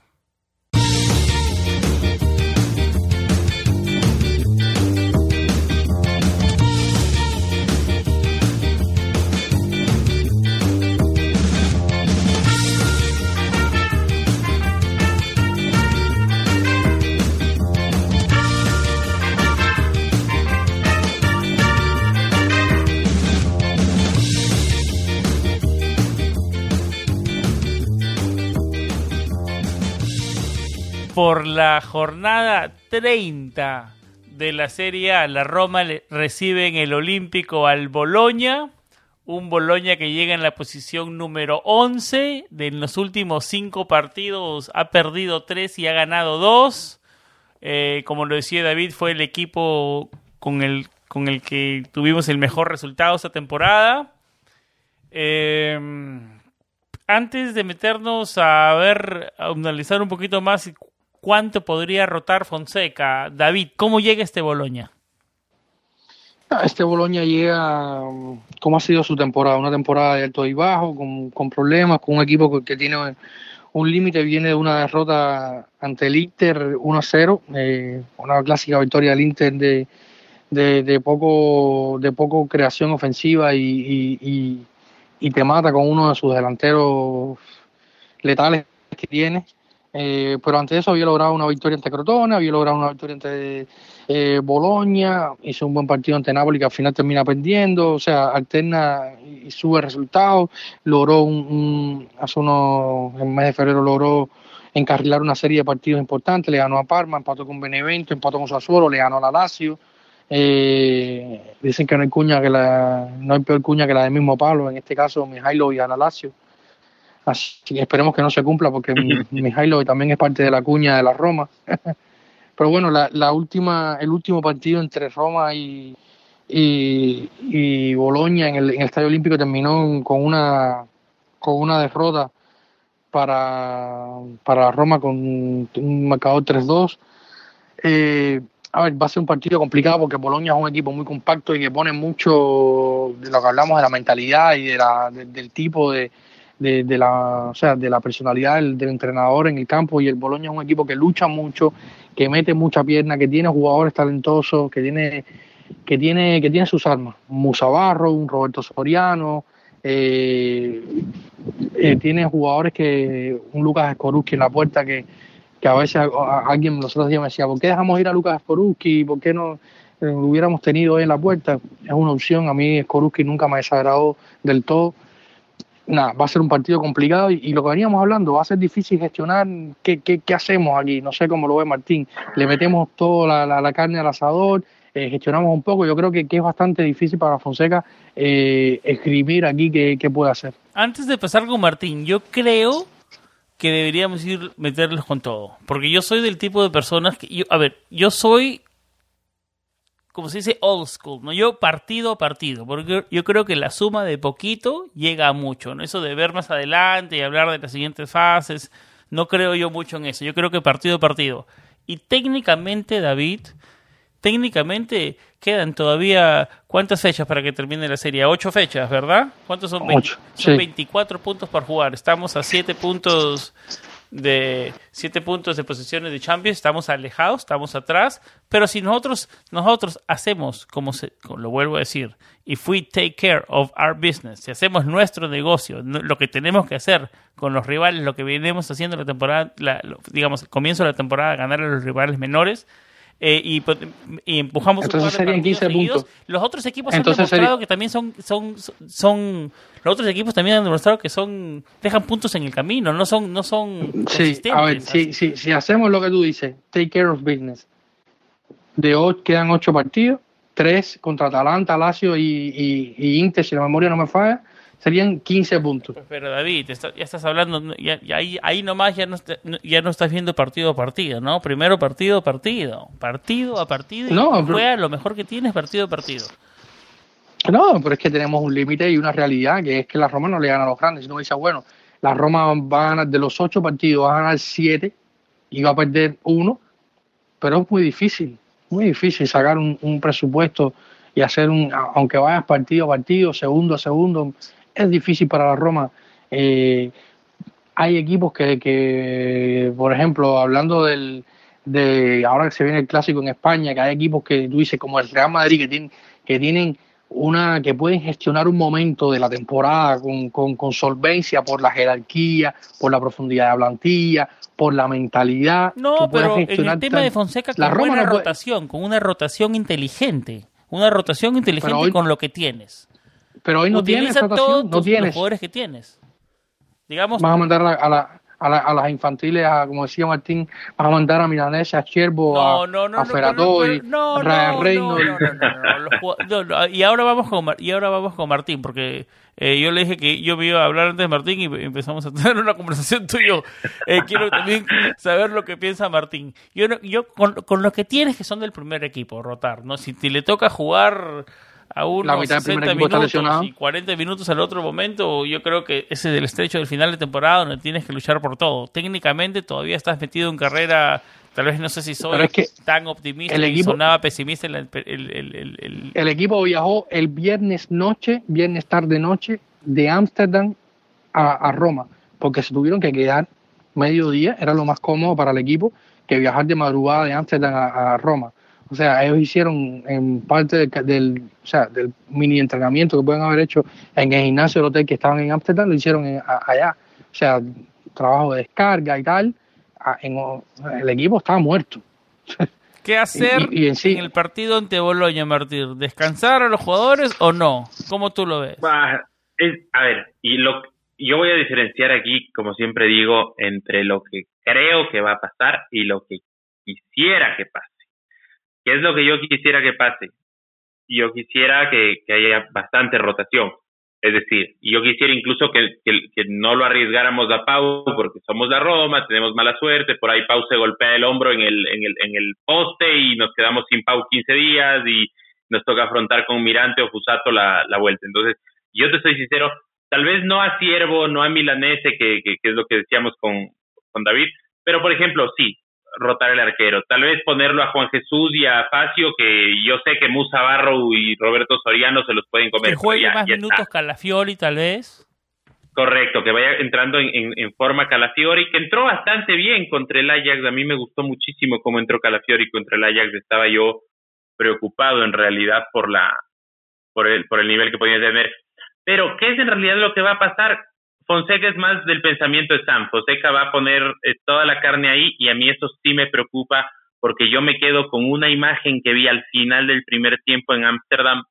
Por la jornada 30 de la Serie A, la Roma recibe en el Olímpico al Boloña, un Boloña que llega en la posición número 11, de los últimos cinco partidos ha perdido tres y ha ganado dos. Eh, como lo decía David, fue el equipo con el, con el que tuvimos el mejor resultado esta temporada. Eh, antes de meternos a ver, a analizar un poquito más cuánto podría rotar Fonseca. David, ¿cómo llega este Boloña? Ah, este Boloña llega como ha sido su temporada, una temporada de alto y bajo, con, problemas, con un equipo que tiene un límite, viene de una derrota ante el Inter 1-0, eh, una clásica victoria del Inter de, de, poco de poco creación ofensiva y te mata con uno de sus delanteros letales que tiene. Eh, pero antes de eso había logrado una victoria ante Crotone, había logrado una victoria ante eh, Boloña, hizo un buen partido ante Napoli que al final termina perdiendo, o sea, alterna y sube resultados, logró un, hace unos, en el mes de febrero logró encarrilar una serie de partidos importantes, le ganó a Parma, empató con Benevento, empató con Sassuolo, le ganó a la Lazio, eh, dicen que no hay cuña que la, no hay peor cuña que la del mismo Pablo, en este caso Mijailo y a la Lazio. Así que esperemos que no se cumpla porque Mijailo también es parte de la cuña de la Roma. Pero bueno, la, última, el último partido entre Roma y, y, y Boloña en el, Estadio Olímpico terminó con una, con una derrota para, para Roma con un marcador 3-2. Eh, a ver, va a ser un partido complicado porque Boloña es un equipo muy compacto y que pone mucho de lo que hablamos de la mentalidad y de la, del tipo de, de, la, o sea, de la personalidad del, entrenador en el campo y el Boloña es un equipo que lucha mucho, que mete mucha pierna, que tiene jugadores talentosos, que tiene que tiene que tiene sus armas, Musabarro, un Roberto Soriano, eh, eh, tiene jugadores que un Lucas Escoruski en la puerta que, que a veces alguien los otros días me decía, ¿por qué dejamos ir a Lucas Escoruski? ¿Por qué no? lo hubiéramos tenido en la puerta, es una opción. A mí Skoruski nunca me desagradó del todo. Nada, va a ser un partido complicado y, lo que veníamos hablando, va a ser difícil gestionar qué, qué, hacemos aquí. No sé cómo lo ve Martín. Le metemos toda la, la, carne al asador, eh, gestionamos un poco. Yo creo que, es bastante difícil para Fonseca eh, escribir aquí qué, qué puede hacer. Antes de pasar con Martín, yo creo que deberíamos ir meterlos con todo. Porque yo soy del tipo de personas que. Yo, a ver, yo soy. Como se dice, old school, ¿no? Yo partido a partido. Porque yo creo que la suma de poquito llega a mucho, ¿no? Eso de ver más adelante y hablar de las siguientes fases. No creo yo mucho en eso. Yo creo que partido a partido. Y técnicamente, David, técnicamente quedan todavía cuántas fechas para que termine la serie ocho fechas verdad cuántos son Ocho, son sí. 24 puntos por jugar estamos a siete puntos de siete puntos de posiciones de Champions estamos alejados estamos atrás pero si nosotros nosotros hacemos como, se, lo vuelvo a decir if we take care of our business si hacemos nuestro negocio lo que tenemos que hacer con los rivales lo que venimos haciendo la temporada la, digamos el comienzo de la temporada ganar a los rivales menores eh, y, y, empujamos Entonces serían 15 seguidos. puntos. Los otros equipos Entonces han demostrado sería... que también son, son, son, los otros equipos también han demostrado que son, dejan puntos en el camino, no son, no son Sí, a ver, si, si, si hacemos lo que tú dices, take care of business, de ocho, quedan ocho partidos, tres contra Atalanta, Lazio y, y, y, Inter, si la memoria no me falla, serían 15 puntos. Pero David, está, ya estás hablando, ya, ya ahí, ahí, nomás ya no, ya no estás viendo partido a partido, ¿no? Primero partido a partido, partido a partido, y no, juega lo mejor que tienes partido a partido. No, pero es que tenemos un límite y una realidad, que es que la Roma no le gana a los grandes. Si no dice, bueno, la Roma va a ganar de los ocho partidos, va a ganar siete y va a perder uno, pero es muy difícil, muy difícil sacar un, un presupuesto y hacer un, aunque vayas partido a partido, segundo a segundo, es difícil para la Roma. Eh, hay equipos que, que, por ejemplo, hablando del, de ahora que se viene el clásico en España, que hay equipos que tú dices, como el Real Madrid, que tienen, que tienen una, que pueden gestionar un momento de la temporada con, con, con solvencia por la jerarquía, por la profundidad de la plantilla, por la mentalidad. No, pero en el tema de Fonseca, con la Roma una no rotación, puede... con una rotación inteligente, una rotación inteligente hoy, con lo que tienes pero hoy no tienes todos no tienes. los jugadores que tienes. Digamos, vas a mandar a, la, a, la, a, la, a, las infantiles, a, como decía Martín, vas a mandar a Milanese, a Cherbo, no, a, no, no, a Ferratori, no, a Reynolds. No, no, y ahora vamos con y ahora vamos con Martín, porque eh, yo le dije que yo me iba a hablar antes de Martín y empezamos a tener una conversación tuyo. Eh, quiero también saber lo que piensa Martín. Yo, yo con, con los que tienes que son del primer equipo, rotar, ¿no? Si te le toca jugar a unos mitad 60 minutos y 40 minutos al otro momento, yo creo que ese del estrecho del final de temporada donde tienes que luchar por todo. Técnicamente todavía estás metido en carrera, tal vez no sé si soy es que tan optimista el equipo, y sonaba pesimista. El, el, el, el, el, equipo viajó el viernes noche, viernes tarde noche, de Ámsterdam a, a Roma, porque se tuvieron que quedar mediodía, era lo más cómodo para el equipo que viajar de madrugada de Ámsterdam a, a Roma. O sea, ellos hicieron en parte del, del, o sea, del mini entrenamiento que pueden haber hecho en el gimnasio del hotel que estaban en Ámsterdam, lo hicieron en, a, allá. O sea, trabajo de descarga y tal. A, en, el equipo estaba muerto. ¿Qué hacer y, y en, sí, en, el partido ante Boloña, Martín? ¿Descansar a los jugadores o no? ¿Cómo tú lo ves? Es, a ver, y lo, yo voy a diferenciar aquí, como siempre digo, entre lo que creo que va a pasar y lo que quisiera que pase. ¿Qué es lo que yo quisiera que pase? Yo quisiera que, que haya bastante rotación. Es decir, yo quisiera incluso que, que, que, no lo arriesgáramos a Pau porque somos la Roma, tenemos mala suerte, por ahí Pau se golpea el hombro en el, poste y nos quedamos sin Pau 15 días y nos toca afrontar con Mirante o Fusato la, vuelta. Entonces, yo te soy sincero, tal vez no a Siervo, no a Milanese, que, que, que es lo que decíamos con David, pero por ejemplo, sí, rotar el arquero. Tal vez ponerlo a Juan Jesús y a Facio, que yo sé que Musa Barro y Roberto Soriano se los pueden comer. Que juegue ya, más ya minutos está. Calafiori, tal vez. Correcto, que vaya entrando en, en, en, forma Calafiori, que entró bastante bien contra el Ajax. A mí me gustó muchísimo cómo entró Calafiori contra el Ajax. Estaba yo preocupado en realidad por la por el por el nivel que podía tener. Pero ¿qué es en realidad lo que va a pasar? Fonseca es más del pensamiento de Sam. Fonseca va a poner eh, toda la carne ahí y a mí eso sí me preocupa porque yo me quedo con una imagen que vi al final del primer tiempo en Ámsterdam,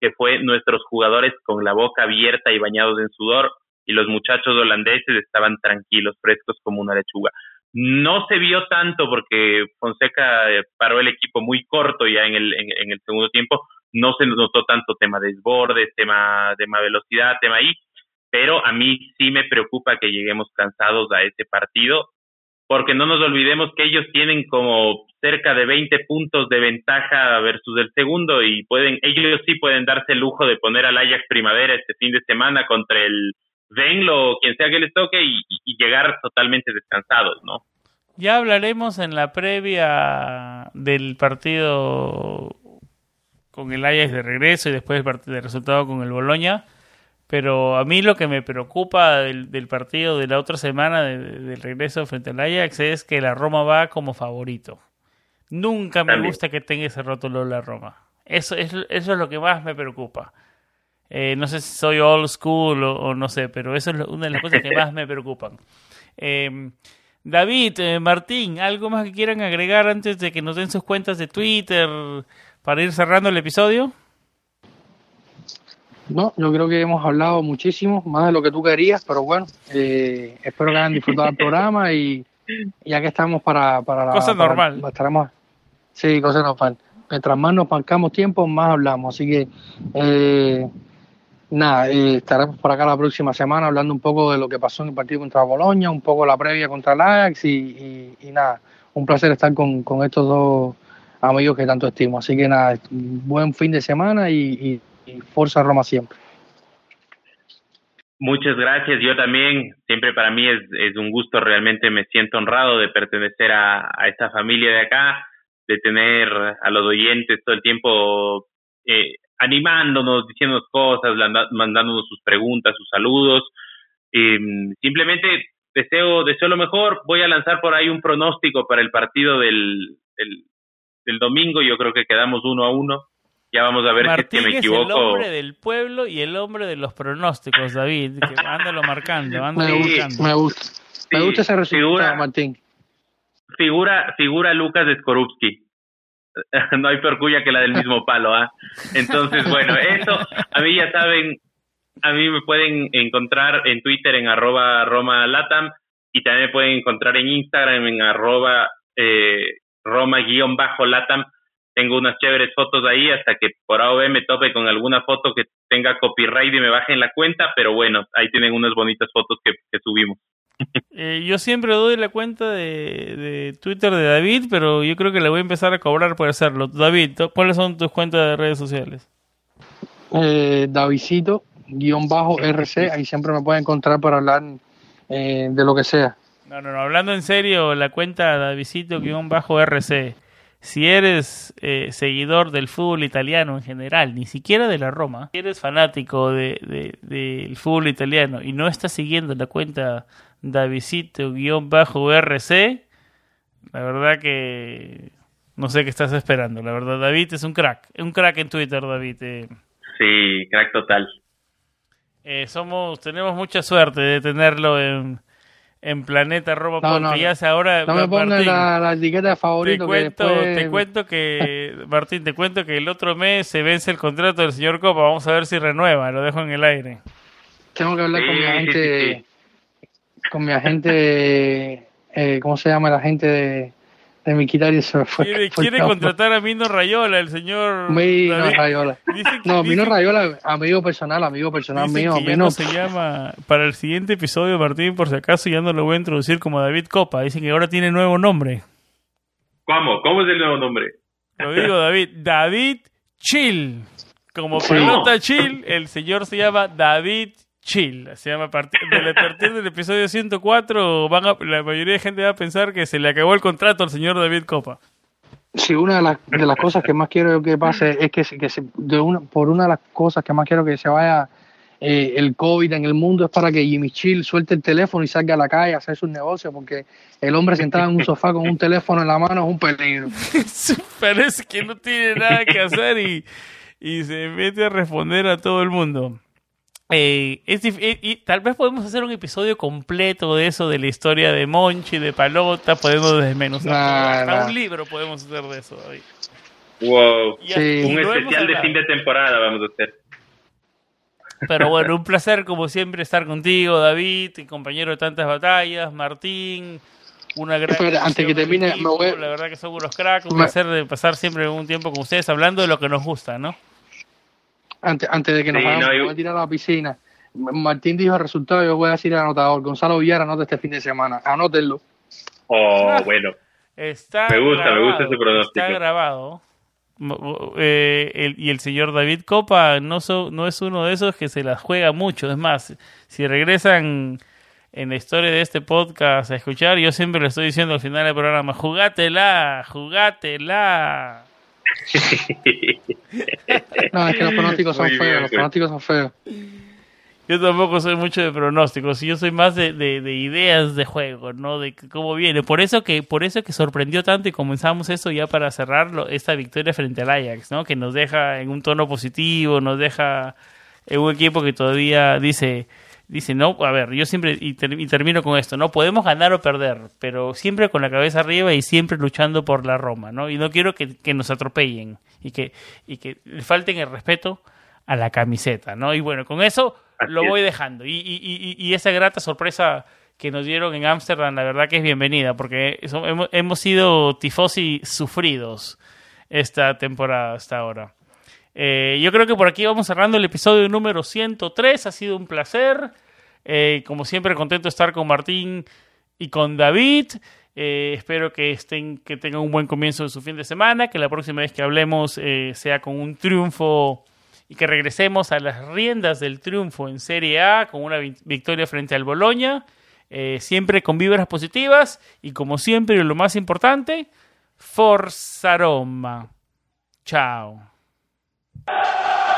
que fue nuestros jugadores con la boca abierta y bañados en sudor, y los muchachos holandeses estaban tranquilos, frescos como una lechuga. No se vio tanto porque Fonseca eh, paró el equipo muy corto ya en el, en, el segundo tiempo, no se notó tanto tema de desbordes, tema, de velocidad, tema ahí, pero a mí sí me preocupa que lleguemos cansados a ese partido, porque no nos olvidemos que ellos tienen como cerca de 20 puntos de ventaja versus el segundo y pueden ellos sí pueden darse el lujo de poner al Ajax Primavera este fin de semana contra el Venlo o quien sea que les toque y, llegar totalmente descansados, ¿no? Ya hablaremos en la previa del partido con el Ajax de regreso y después del resultado con el Boloña pero a mí lo que me preocupa del, del partido de la otra semana del regreso frente al Ajax es que la Roma va como favorito. Nunca me gusta que tenga ese rótulo la Roma. Eso, eso, eso es lo que más me preocupa. Eh, no sé si soy old school o, no sé, pero eso es una de las cosas que más me preocupan. Em, David, eh, Martín, ¿algo más que quieran agregar antes de que nos den sus cuentas de Twitter para ir cerrando el episodio? No, yo creo que hemos hablado muchísimo, más de lo que tú querías, pero bueno, eh, espero que hayan disfrutado el programa y ya que estamos para... para la, cosa normal. estaremos, sí, cosa normal. Mientras más nos bancamos tiempo, más hablamos. Así que, eh, nada, eh, estaremos por acá la próxima semana hablando un poco de lo que pasó en el partido contra Boloña, un poco la previa contra el Ajax y, nada, un placer estar con, con, estos dos amigos que tanto estimo. Así que nada, buen fin de semana y y Forza Roma siempre. Muchas gracias. Yo también, siempre para mí es, es un gusto, realmente me siento honrado de pertenecer a, esta familia de acá, de tener a los oyentes todo el tiempo eh, animándonos, diciéndonos cosas, mandándonos sus preguntas, sus saludos. Eh, simplemente deseo, deseo lo mejor. Voy a lanzar por ahí un pronóstico para el partido del, del domingo. Yo creo que quedamos uno a uno. Ya vamos a ver si me equivoco. es el hombre del pueblo y el hombre de los pronósticos, David. Que ándalo marcando, ándalo me, buscando. Me gusta, me gusta ese resultado, figura, Martín. Figura, figura Lucas Skorupski. no hay peor que la del mismo palo, ¿ah? Entonces, bueno, eso, a mí ya saben, a mí me pueden encontrar en Twitter en arroba Roma Latam y también me pueden encontrar en Instagram en arroba eh, Roma-Latam tengo unas chéveres fotos ahí hasta que por AOB me tope con alguna foto que tenga copyright y me baje en la cuenta, pero bueno, ahí tienen unas bonitas fotos que, subimos. Eh, yo siempre doy la cuenta de, Twitter de David, pero yo creo que le voy a empezar a cobrar por hacerlo. David, ¿cuáles son tus cuentas de redes sociales? Eh, Davidito, guion bajo RC, ahí siempre me pueden encontrar para hablar eh, de lo que sea. No, no, no, hablando en serio, la cuenta Davidito, guion bajo RC si eres eh, seguidor del fútbol italiano en general, ni siquiera de la Roma, si eres fanático del de, fútbol italiano y no estás siguiendo la cuenta Davidito-RC, la verdad que no sé qué estás esperando. La verdad, David es un crack, un crack en Twitter, David. Eh. Sí, crack total. Eh, somos, tenemos mucha suerte de tenerlo en, en Planeta Roma no, porque ya ahora no me pongas la, etiqueta de favorito te cuento, que te cuento que Martín te cuento que el otro mes se vence el contrato del señor Copa. Vamos a ver si renueva lo dejo en el aire. Tengo que hablar con mi agente con mi agente eh, cómo se llama la gente de de se fue. Quiere, quiere contratar a Mino Rayola, el señor. Mino Rayola. no, Mino Rayola, amigo personal, amigo personal mío. Que no se llama. Para el siguiente episodio, Martín, por si acaso ya no lo voy a introducir como David Copa. Dicen que ahora tiene nuevo nombre. ¿Cómo? ¿Cómo es el nuevo nombre? Lo digo, David. David Chill. Como pelota Chill, el señor se llama David chill. Se llama a partir, a partir del episodio 104, van la mayoría de gente va a pensar que se le acabó el contrato al señor David Copa. Sí, una de las, de las cosas que más quiero que pase es que, que se, de una, por una de las cosas que más quiero que se vaya eh, el COVID en el mundo es para que Jimmy Chill suelte el teléfono y salga a la calle a hacer sus negocios, porque el hombre sentado en un sofá con un teléfono en la mano es un peligro. Parece que no tiene nada que hacer y, y se mete a responder a todo el mundo. Eh, y, tal vez podemos hacer un episodio completo de eso, de la historia de Monchi, de Palota, podemos desmenuzar. Hasta un libro podemos hacer de eso. Wow, un especial de fin de temporada vamos a hacer. Pero bueno, un placer como siempre estar contigo, David, compañero de tantas batallas, Martín, una gran... antes que termine, La verdad que son unos cracks, un placer de pasar siempre un tiempo con ustedes hablando de lo que nos gusta, ¿no? Antes, antes de que nos vayamos a tirar a la piscina, Martín dijo el resultado, yo voy a decir al anotador, Gonzalo Villar anota este fin de semana, anótenlo. Oh, bueno. Está me gusta, me gusta ese pronóstico. Está grabado. Eh, y el señor David Copa no, no es uno de esos que se las juega mucho. Es más, si regresan en la historia de este podcast a escuchar, yo siempre le estoy diciendo al final del programa, jugátela, jugátela. no, es que los pronósticos son feos, los pronósticos son feos. Yo tampoco soy mucho de pronósticos, yo soy más de, de, ideas de juego, ¿no? De cómo viene. Por eso que por eso que sorprendió tanto y comenzamos eso ya para cerrarlo, esta victoria frente al Ajax, ¿no? Que nos deja en un tono positivo, nos deja en un equipo que todavía dice dice, no, a ver, yo siempre, y, termino con esto, no podemos ganar o perder, pero siempre con la cabeza arriba y siempre luchando por la Roma, ¿no? Y no quiero que, nos atropellen y que, y que falten el respeto a la camiseta, ¿no? Y bueno, con eso lo voy dejando. Y, y, y, esa grata sorpresa que nos dieron en Ámsterdam, la verdad que es bienvenida, porque hemos, hemos sido tifosi sufridos esta temporada hasta ahora. Eh, yo creo que por aquí vamos cerrando el episodio número 103. Ha sido un placer. Eh, como siempre, contento de estar con Martín y con David. Eh, espero que estén, que tengan un buen comienzo de su fin de semana, que la próxima vez que hablemos sea con un triunfo y que regresemos a las riendas del triunfo en Serie A con una victoria frente al Boloña, siempre con vibras positivas y como siempre, lo más importante, Forza Roma. Chao. Thank you.